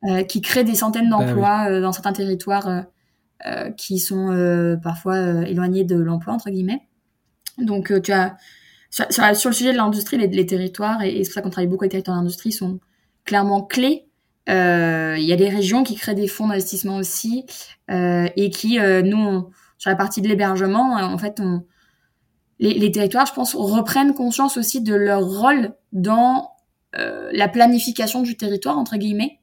euh, qui créent des centaines bah d'emplois euh, dans certains territoires euh, qui sont parfois éloignés de l'emploi, entre guillemets. Donc, tu as, sur, le sujet de l'industrie, les, territoires, et, c'est pour ça qu'on travaille beaucoup avec les territoires d'industrie, sont clairement clés euh, il y a des régions qui créent des fonds d'investissement aussi euh, et qui, euh, nous, sur la partie de l'hébergement, en fait, les, territoires, je pense, reprennent conscience aussi de leur rôle dans la planification du territoire, entre guillemets.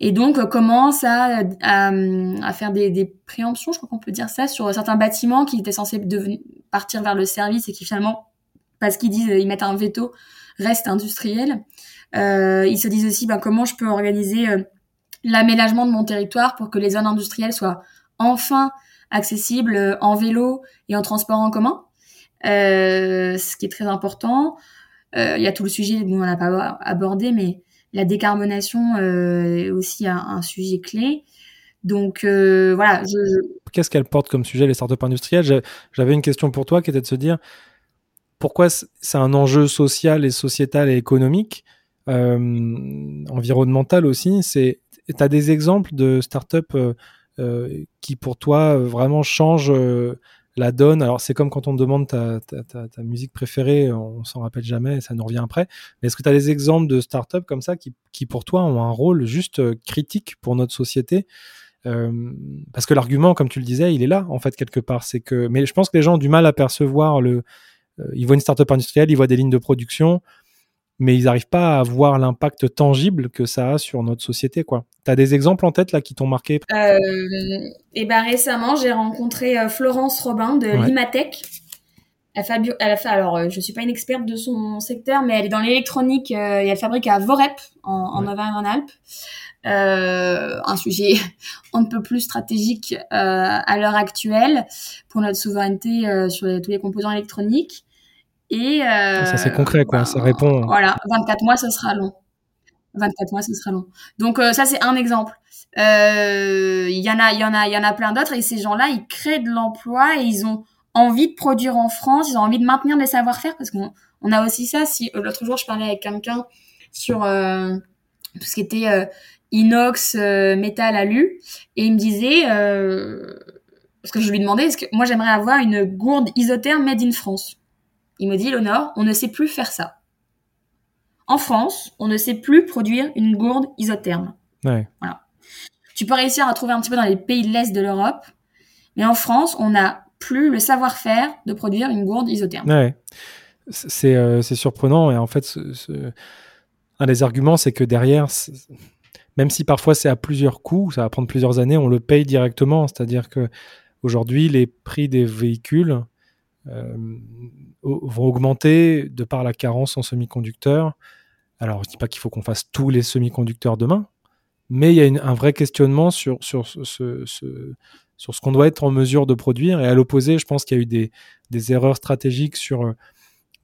Et donc, commencent à, à, à, faire des, des préemptions, je crois qu'on peut dire ça, sur certains bâtiments qui étaient censés partir vers le service et qui finalement, parce qu'ils disent, ils mettent un veto, restent industriels. Euh, ils se disent aussi ben, comment je peux organiser euh, l'aménagement de mon territoire pour que les zones industrielles soient enfin accessibles euh, en vélo et en transport en commun, euh, ce qui est très important. Il y a tout le sujet, bon, on n'a pas abordé, mais la décarbonation est aussi un, sujet clé. Donc euh, voilà. Qu'est-ce qu'elle porte comme sujet les startups industrielles? J'avais une question pour toi qui était de se dire pourquoi c'est un enjeu social et sociétal et économique euh, environnementale aussi? C'est, as des exemples de startups euh, euh, qui pour toi vraiment changent la donne. Alors c'est comme quand on te demande ta, musique préférée, on s'en rappelle jamais, ça nous revient après. Mais est-ce que tu as des exemples de startups comme ça qui, qui pour toi ont un rôle juste critique pour notre société? Euh, parce que l'argument, comme tu le disais, il est là en fait quelque part. C'est que, mais je pense que les gens ont du mal à percevoir le. Euh, ils voient une startup industrielle, ils voient des lignes de production, mais ils n'arrivent pas à voir l'impact tangible que ça a sur notre société. quoi. Tu as des exemples en tête là qui t'ont marqué? Euh, et ben Récemment, j'ai rencontré euh, Florence Robin de Limatech, Elle fait, elle a fait alors, euh, je suis pas une experte de son secteur, mais elle est dans l'électronique et elle fabrique à Vorep en. Euh, un sujet un peu plus stratégique euh, à l'heure actuelle pour notre souveraineté euh, sur tous les composants électroniques. Et ça c'est concret quoi, ça répond. Voilà, 24 mois, ce sera long. 24 mois, ce sera long. Donc ça c'est un exemple. Il y en a, il y en a, il y en a plein d'autres et ces gens-là, ils créent de l'emploi et ils ont envie de produire en France, ils ont envie de maintenir des savoir-faire parce qu'on on a aussi ça. Si l'autre jour je parlais avec quelqu'un sur tout ce qui était inox, euh, métal, alu, et il me disait, euh, parce que je lui demandais, est-ce que moi j'aimerais avoir une gourde isotherme made in France. Il me dit, Léonore, on ne sait plus faire ça. En France, on ne sait plus produire une gourde isotherme. Ouais. Voilà. Tu peux réussir à trouver un petit peu dans les pays de l'Est de l'Europe, mais en France, on n'a plus le savoir-faire de produire une gourde isotherme. Ouais. C'est euh, surprenant, et en fait, ce, un des arguments, c'est que derrière, même si parfois c'est à plusieurs coûts, ça va prendre plusieurs années, on le paye directement. C'est-à-dire que aujourd'hui, les prix des véhicules euh, vont augmenter de par la carence en semi-conducteurs. Alors, je ne dis pas qu'il faut qu'on fasse tous les semi-conducteurs demain, mais il y a un vrai questionnement sur, sur ce, sur ce qu'on doit être en mesure de produire. Et à l'opposé, je pense qu'il y a eu des, des erreurs stratégiques sur euh,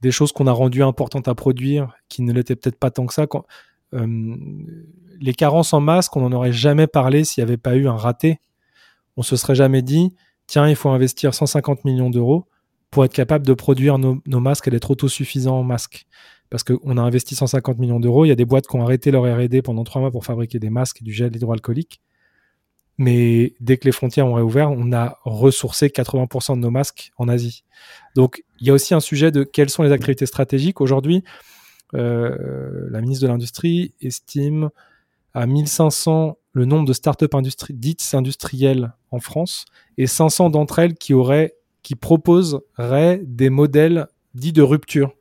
des choses qu'on a rendues importantes à produire, qui ne l'étaient peut-être pas tant que ça. Quand, euh, les carences en masque, on n'en aurait jamais parlé s'il n'y avait pas eu un raté. On se serait jamais dit, tiens, il faut investir 150 millions d'euros pour être capable de produire nos, masques et d'être autosuffisant en masques. Parce qu'on a investi 150 millions d'euros, il y a des boîtes qui ont arrêté leur R&D pendant trois mois pour fabriquer des masques et du gel hydroalcoolique. Mais dès que les frontières ont réouvert, on a ressourcé 80% de nos masques en Asie. Donc, il y a aussi un sujet de quelles sont les activités stratégiques. Aujourd'hui, euh, la ministre de l'Industrie estime à 1500 le nombre de startups industri dites industrielles en France et 500 d'entre elles qui auraient, qui proposeraient des modèles dits de rupture.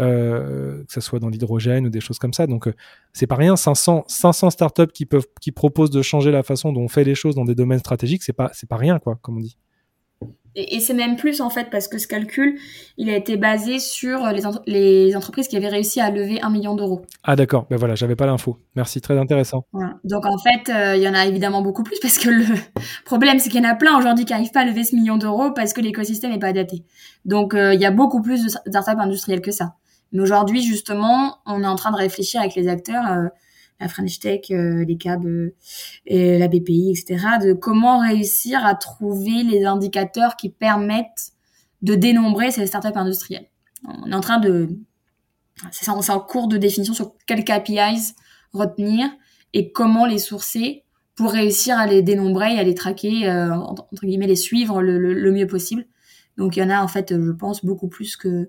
Euh, que ce soit dans l'hydrogène ou des choses comme ça. Donc, euh, c'est pas rien. 500, 500 startups qui peuvent, qui proposent de changer la façon dont on fait les choses dans des domaines stratégiques, c'est pas, pas rien, quoi, comme on dit. Et, c'est même plus en fait parce que ce calcul, il a été basé sur les, les entreprises qui avaient réussi à lever un million d'euros. Ah d'accord, ben voilà, j'avais pas l'info. Merci, très intéressant. Donc en fait, euh, il y en a évidemment beaucoup plus parce que le problème, c'est qu'il y en a plein aujourd'hui qui n'arrivent pas à lever ce million d'euros parce que l'écosystème n'est pas adapté. Donc euh, il y a beaucoup plus de startups industrielles que ça. Mais aujourd'hui, justement, on est en train de réfléchir avec les acteurs. Euh, la French Tech, euh, les CAB euh, la BPI, etc., de comment réussir à trouver les indicateurs qui permettent de dénombrer ces startups industrielles. On est en train de... C'est en cours de définition sur quels KPIs retenir et comment les sourcer pour réussir à les dénombrer et à les traquer, euh, entre guillemets, les suivre le, mieux possible. Donc il y en a en fait, je pense, beaucoup plus que,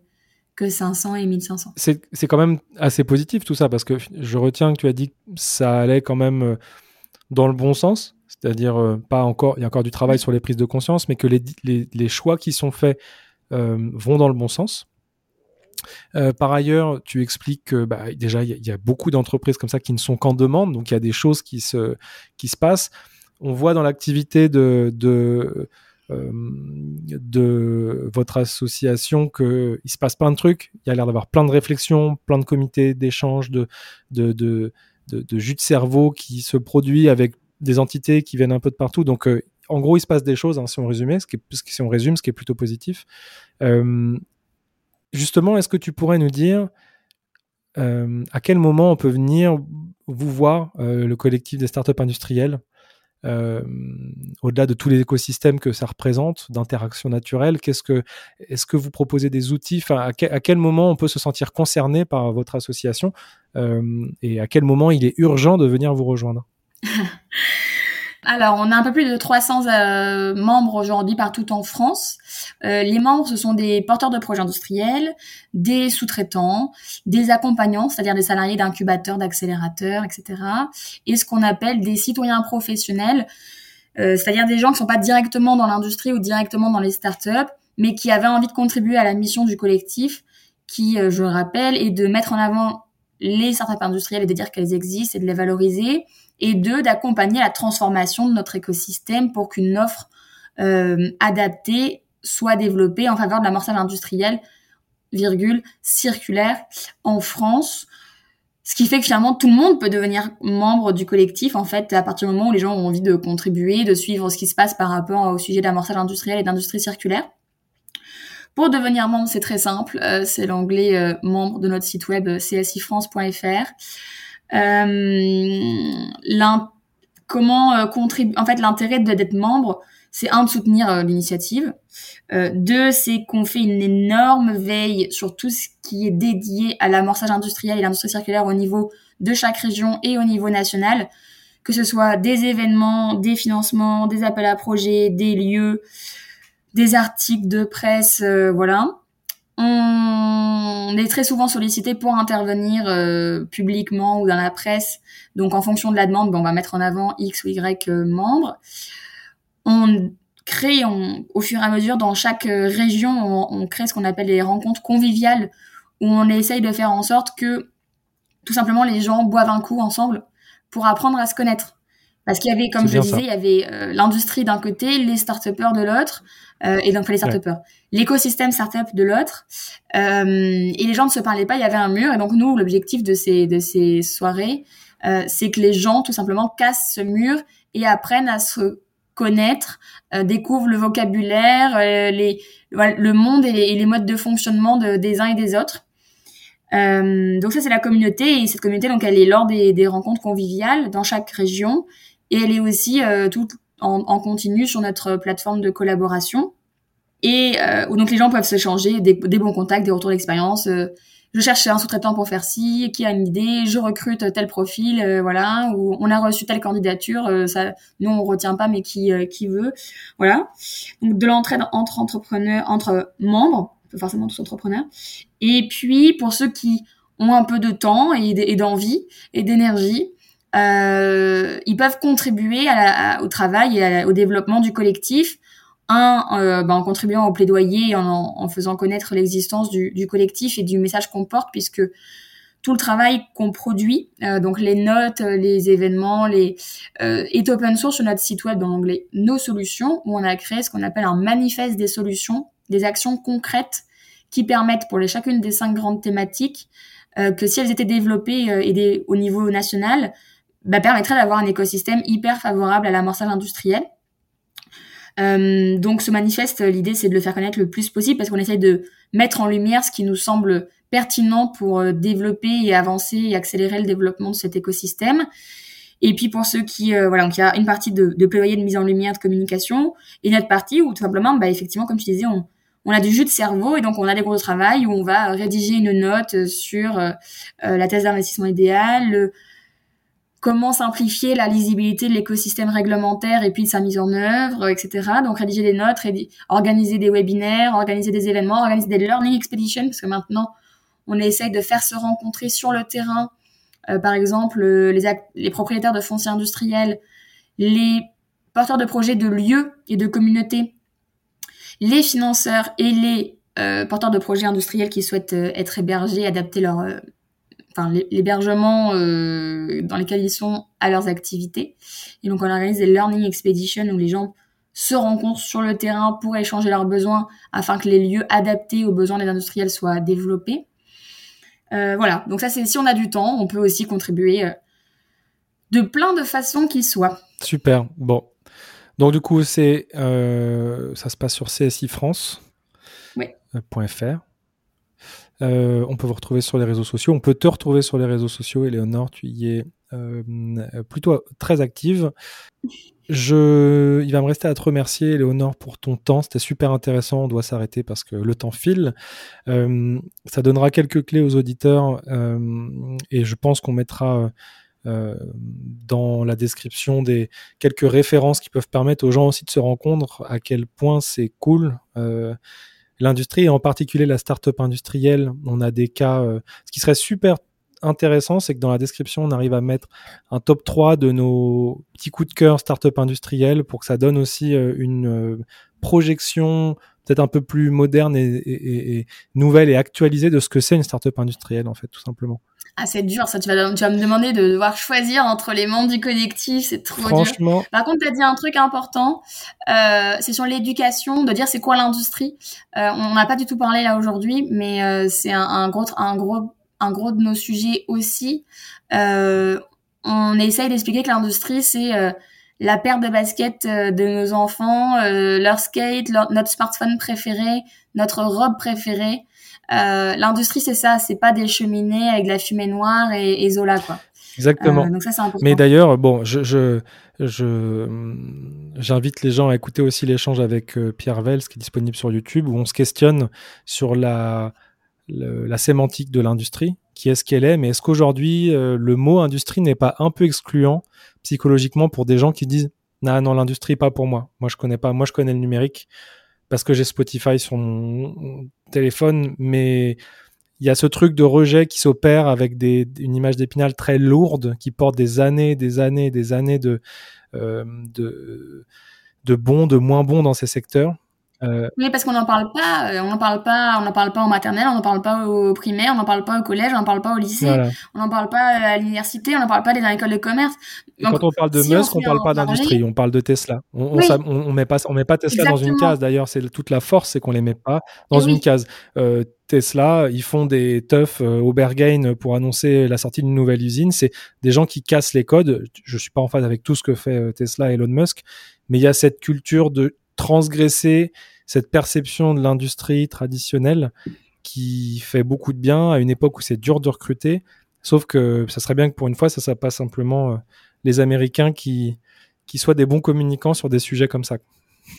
que 500 et 1500. C'est quand même assez positif tout ça, parce que je retiens que tu as dit que ça allait quand même euh, dans le bon sens, c'est-à-dire euh, pas encore, il y a encore du travail sur les prises de conscience, mais que les, les, choix qui sont faits euh, vont dans le bon sens. par ailleurs, tu expliques que bah, déjà, il y, a beaucoup d'entreprises comme ça qui ne sont qu'en demande, donc il y a des choses qui se, qui se passent. On voit dans l'activité de, de de votre association qu'il se passe plein de trucs. Il y a l'air d'avoir plein de réflexions, plein de comités d'échange, de, de, de, jus de cerveau qui se produit avec des entités qui viennent un peu de partout. Donc, euh, en gros, il se passe des choses, hein, si on résume, ce qui est, si on résume, ce qui est plutôt positif. Euh, justement, est-ce que tu pourrais nous dire à quel moment on peut venir vous voir, le collectif des startups industrielles? Euh, au-delà de tous les écosystèmes que ça représente, d'interaction naturelle, qu'est-ce que, est-ce que vous proposez des outils? À, quel moment on peut se sentir concerné par votre association euh, et à quel moment il est urgent de venir vous rejoindre? Alors, on a un peu plus de 300 euh, membres aujourd'hui partout en France. Euh, les membres, ce sont des porteurs de projets industriels, des sous-traitants, des accompagnants, c'est-à-dire des salariés d'incubateurs, d'accélérateurs, etc. Et ce qu'on appelle des citoyens professionnels, euh, c'est-à-dire des gens qui ne sont pas directement dans l'industrie ou directement dans les startups, mais qui avaient envie de contribuer à la mission du collectif, qui, je le rappelle, est de mettre en avant les startups industrielles et de dire qu'elles existent et de les valoriser, et deux, d'accompagner la transformation de notre écosystème pour qu'une offre euh, adaptée soit développé en faveur de l'amorçage industriel, virgule, circulaire en France. Ce qui fait que finalement tout le monde peut devenir membre du collectif en fait à partir du moment où les gens ont envie de contribuer, de suivre ce qui se passe par rapport au sujet d'amorçage industriel et d'industrie circulaire. Pour devenir membre, c'est très simple, euh, c'est l'onglet euh, membre de notre site web csifrance.fr. Euh, comment contribuer En fait, l'intérêt d'être membre, c'est un de soutenir l'initiative. deux, c'est qu'on fait une énorme veille sur tout ce qui est dédié à l'amorçage industriel et l'industrie circulaire au niveau de chaque région et au niveau national, que ce soit des événements, des financements, des appels à projets, des lieux, des articles de presse, euh, voilà. On est très souvent sollicité pour intervenir euh, publiquement ou dans la presse. Donc, en fonction de la demande, ben, on va mettre en avant X ou Y euh, membres. On crée, au fur et à mesure, dans chaque région, on, crée ce qu'on appelle les rencontres conviviales, où on essaye de faire en sorte que, tout simplement, les gens boivent un coup ensemble pour apprendre à se connaître. Parce qu'il y avait, comme je disais, il y avait l'industrie d'un côté, les start-upers de l'autre, euh, et donc les start-upers. L'écosystème start-up de l'autre. Euh, et les gens ne se parlaient pas, il y avait un mur. Et donc nous, l'objectif de ces, de ces soirées, euh, c'est que les gens tout simplement cassent ce mur et apprennent à se connaître, euh, découvrent le vocabulaire, euh, les, le monde et les, et les, modes de fonctionnement de, des uns et des autres. Euh, donc ça c'est la communauté et cette communauté donc elle est lors des, des, rencontres conviviales dans chaque région et elle est aussi euh, toute en, continu sur notre plateforme de collaboration et euh, où donc les gens peuvent se changer des, des bons contacts, des retours d'expérience. Euh, je cherche un sous-traitant pour faire ci, qui a une idée, je recrute tel profil, euh, voilà, ou on a reçu telle candidature, euh, ça, nous on retient pas, mais qui qui veut, voilà. Donc de l'entraide entre entrepreneurs, entre membres, forcément tous entrepreneurs. Et puis pour ceux qui ont un peu de temps et d'envie et d'énergie, euh, ils peuvent contribuer à la, au travail et au développement du collectif. Un, euh, ben, en contribuant au plaidoyer, en, en faisant connaître l'existence du, du, collectif et du message qu'on porte, puisque tout le travail qu'on produit, euh, donc les notes, les événements, les, euh, est open source sur notre site web dans l'onglet Nos solutions, où on a créé ce qu'on appelle un manifeste des solutions, des actions concrètes qui permettent pour les, chacune des cinq grandes thématiques euh, que si elles étaient développées et des, au niveau national, bah, permettrait d'avoir un écosystème hyper favorable à l'amorçage industriel. Euh, donc ce manifeste, l'idée c'est de le faire connaître le plus possible parce qu'on essaye de mettre en lumière ce qui nous semble pertinent pour euh, développer et avancer et accélérer le développement de cet écosystème. Et puis pour ceux qui, euh, voilà, donc il y a une partie de, de plaidoyer, de mise en lumière, de communication, et une autre partie où tout simplement, bah, effectivement, comme je disais, on, on a du jus de cerveau et donc on a des gros travail où on va rédiger une note sur euh, la thèse d'investissement idéal, comment simplifier la lisibilité de l'écosystème réglementaire et puis de sa mise en œuvre, etc. Donc rédiger des notes, organiser des webinaires, organiser des événements, organiser des learning expeditions, parce que maintenant on essaye de faire se rencontrer sur le terrain, euh, par exemple euh, les, propriétaires de fonciers industriels, les porteurs de projets de lieux et de communautés, les financeurs et les euh, porteurs de projets industriels qui souhaitent être hébergés, adapter leur enfin l'hébergement euh, dans lesquels ils sont à leurs activités. Et donc on organise des learning expeditions où les gens se rencontrent sur le terrain pour échanger leurs besoins afin que les lieux adaptés aux besoins des industriels soient développés. Euh, voilà, donc ça c'est si on a du temps, on peut aussi contribuer euh, de plein de façons qu'il soit. Super, bon. Donc du coup c'est ça se passe sur csifrance.fr. Oui. Euh, on peut vous retrouver sur les réseaux sociaux. On peut te retrouver sur les réseaux sociaux. Éléonore, tu y es euh, plutôt très active. Je, il va me rester à te remercier, Léonore, pour ton temps. C'était super intéressant. On doit s'arrêter parce que le temps file. Euh, ça donnera quelques clés aux auditeurs et je pense qu'on mettra dans la description des quelques références qui peuvent permettre aux gens aussi de se rendre compte à quel point c'est cool l'industrie et en particulier la start-up industrielle. On a des cas. Euh, ce qui serait super intéressant, c'est que dans la description, on arrive à mettre un top 3 de nos petits coups de cœur start-up industriels pour que ça donne aussi euh, une euh, projection peut-être un peu plus moderne et, nouvelle et actualisée de ce que c'est une startup industrielle, en fait, tout simplement. Ah, c'est dur, ça. Tu vas, tu vas me demander de devoir choisir entre les membres du collectif. C'est trop Franchement... dur. Par contre, tu as dit un truc important. Euh, c'est sur l'éducation, de dire c'est quoi l'industrie. Euh, on n'a pas du tout parlé là aujourd'hui, mais euh, c'est un, un, gros, un, gros, un gros de nos sujets aussi. On essaye d'expliquer que l'industrie, c'est la paire de baskets euh, de nos enfants, euh, leur skate, notre smartphone préféré, notre robe préférée. Euh, L'industrie, c'est ça, c'est pas des cheminées avec de la fumée noire et, et Zola, quoi. Exactement. donc ça. Mais d'ailleurs, bon, je, je, je, j'invite les gens à écouter aussi l'échange avec Pierre Vels, qui est disponible sur YouTube, où on se questionne sur la, la sémantique de l'industrie, qui est ce qu'elle est, mais est-ce qu'aujourd'hui, le mot industrie n'est pas un peu excluant psychologiquement pour des gens qui disent non, non, l'industrie pas pour moi. Moi, je connais pas. Moi, je connais le numérique parce que j'ai Spotify sur mon téléphone, mais il y a ce truc de rejet qui s'opère avec des, une image d'épinal très lourde qui porte des années, des années, des années de, euh, de, de bons, de moins bons dans ces secteurs. Euh... Oui, parce qu'on n'en parle pas, euh, on n'en parle pas, on n'en parle pas en maternelle, on n'en parle pas au primaire, on n'en parle pas au collège, on n'en parle pas au lycée, on n'en parle pas à l'université, on n'en parle pas dans l'école de commerce. Donc, quand on parle de si Musk, on, ne parle pas d'industrie, on parle de Tesla. On, on, on, met pas, on met pas Tesla dans une case. D'ailleurs, c'est toute la force, c'est qu'on les met pas dans une case. Euh, Tesla, ils font des teufs euh, au Berghain pour annoncer la sortie d'une nouvelle usine. C'est des gens qui cassent les codes. Je suis pas en phase avec tout ce que fait euh, Tesla et Elon Musk, mais il y a cette culture de transgresser cette perception de l'industrie traditionnelle qui fait beaucoup de bien à une époque où c'est dur de recruter. Sauf que ça serait bien que pour une fois, ça soit pas simplement euh, les Américains qui, qui soient des bons communicants sur des sujets comme ça.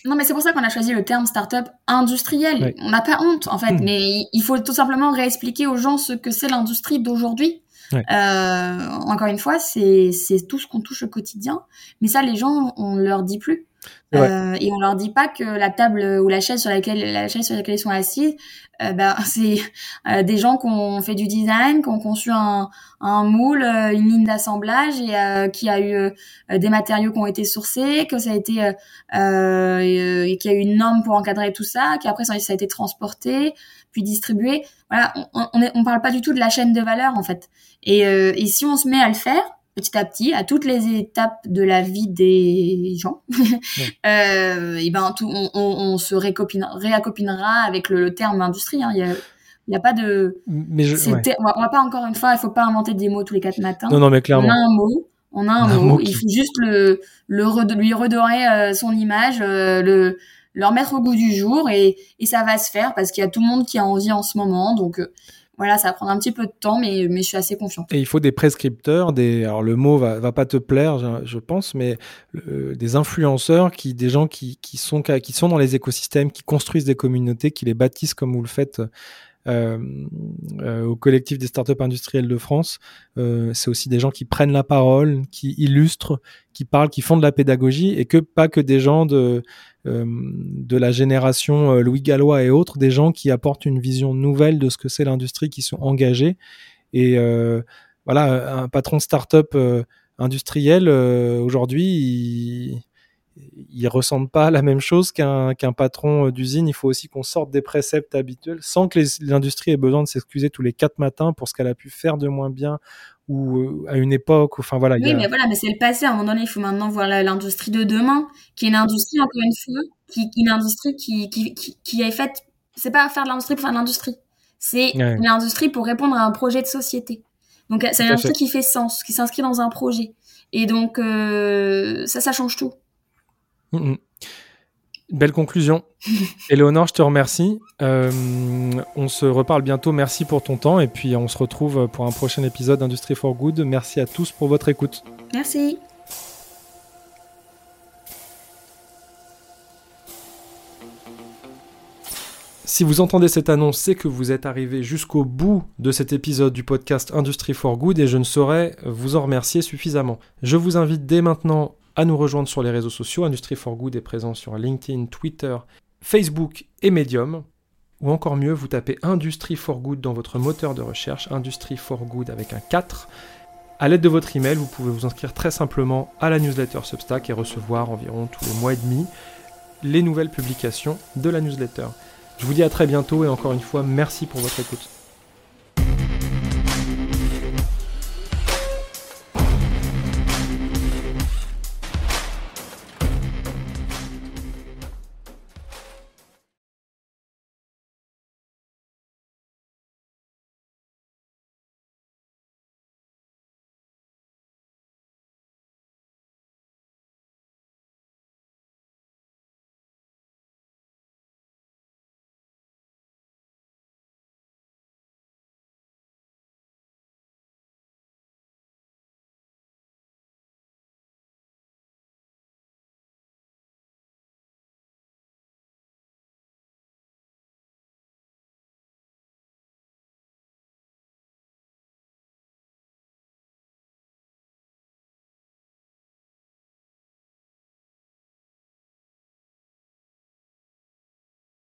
Non, mais c'est pour ça qu'on a choisi le terme startup industriel. On n'a pas honte, en fait, hmm. mais il faut tout simplement réexpliquer aux gens ce que c'est l'industrie d'aujourd'hui. Euh, encore une fois, c'est tout ce qu'on touche au quotidien, mais ça, les gens, on leur dit plus. Euh, et on leur dit pas que la table ou la chaise sur laquelle la chaise sur laquelle ils sont assis, euh, ben c'est euh, des gens qui ont fait du design, qui ont conçu un, moule, une ligne d'assemblage et qui a eu des matériaux qui ont été sourcés, que ça a été et qu'il y a eu une norme pour encadrer tout ça, qu'après ça, ça a été transporté puis distribué. Voilà, on, on, parle pas du tout de la chaîne de valeur en fait. Et, et si on se met à le faire, petit à petit à toutes les étapes de la vie des gens. Euh, et ben tout, on, on, on se réacopinera avec le, le, terme industrie hein. il y a il n'y a pas de mais je, ouais. on, va, on, va, pas encore une fois il faut pas inventer des mots tous les quatre matins. Non non mais clairement. On a un mot on a un, un mot, mot qui... il faut juste le, le lui redorer euh, son image euh, le leur mettre au goût du jour et, et ça va se faire parce qu'il y a tout le monde qui a envie en ce moment. Donc voilà, ça va prendre un petit peu de temps, mais, mais je suis assez confiante. Et il faut des prescripteurs, des, alors le mot va, va pas te plaire, je, pense, mais euh, des influenceurs, qui, des gens qui, qui, sont, qui sont dans les écosystèmes, qui construisent des communautés, qui les bâtissent comme vous le faites euh, euh, au collectif des startups industrielles de France. Euh, c'est aussi des gens qui prennent la parole, qui illustrent, qui parlent, qui font de la pédagogie, et que pas que des gens de de la génération euh, Louis Gallois et autres, des gens qui apportent une vision nouvelle de ce que c'est l'industrie, qui sont engagés. Et voilà, un patron start-up industriel aujourd'hui, il, ils ressentent pas la même chose qu'un qu'un patron euh, d'usine. Il faut aussi qu'on sorte des préceptes habituels sans que l'industrie ait besoin de s'excuser tous les quatre matins pour ce qu'elle a pu faire de moins bien ou euh, à une époque. Enfin voilà. Oui, mais voilà, mais c'est le passé. À un moment donné, il faut maintenant voir l'industrie de demain, qui est une industrie encore une fois, qui, une industrie qui qui qui, qui est faite. C'est pas faire de l'industrie pour faire de l'industrie. C'est ouais. une industrie pour répondre à un projet de société. Donc c'est une industrie qui fait sens, qui s'inscrit dans un projet. Et donc euh, ça, ça change tout. Mmh. Belle conclusion. Éléonore, je te remercie. Euh, on se reparle bientôt. Merci pour ton temps. Et puis, on se retrouve pour un prochain épisode d'Industrie for Good. Merci à tous pour votre écoute. Merci. Si vous entendez cette annonce, c'est que vous êtes arrivé jusqu'au bout de cet épisode du podcast Industrie for Good et je ne saurais vous en remercier suffisamment. Je vous invite dès maintenant à nous rejoindre sur les réseaux sociaux. Industrie for Good est présent sur LinkedIn, Twitter, Facebook et Medium. Ou encore mieux, vous tapez Industrie for Good dans votre moteur de recherche, Industrie for Good avec un 4. À l'aide de votre email, vous pouvez vous inscrire très simplement à la newsletter Substack et recevoir environ tous les mois et demi les nouvelles publications de la newsletter. Je vous dis à très bientôt et encore une fois, merci pour votre écoute.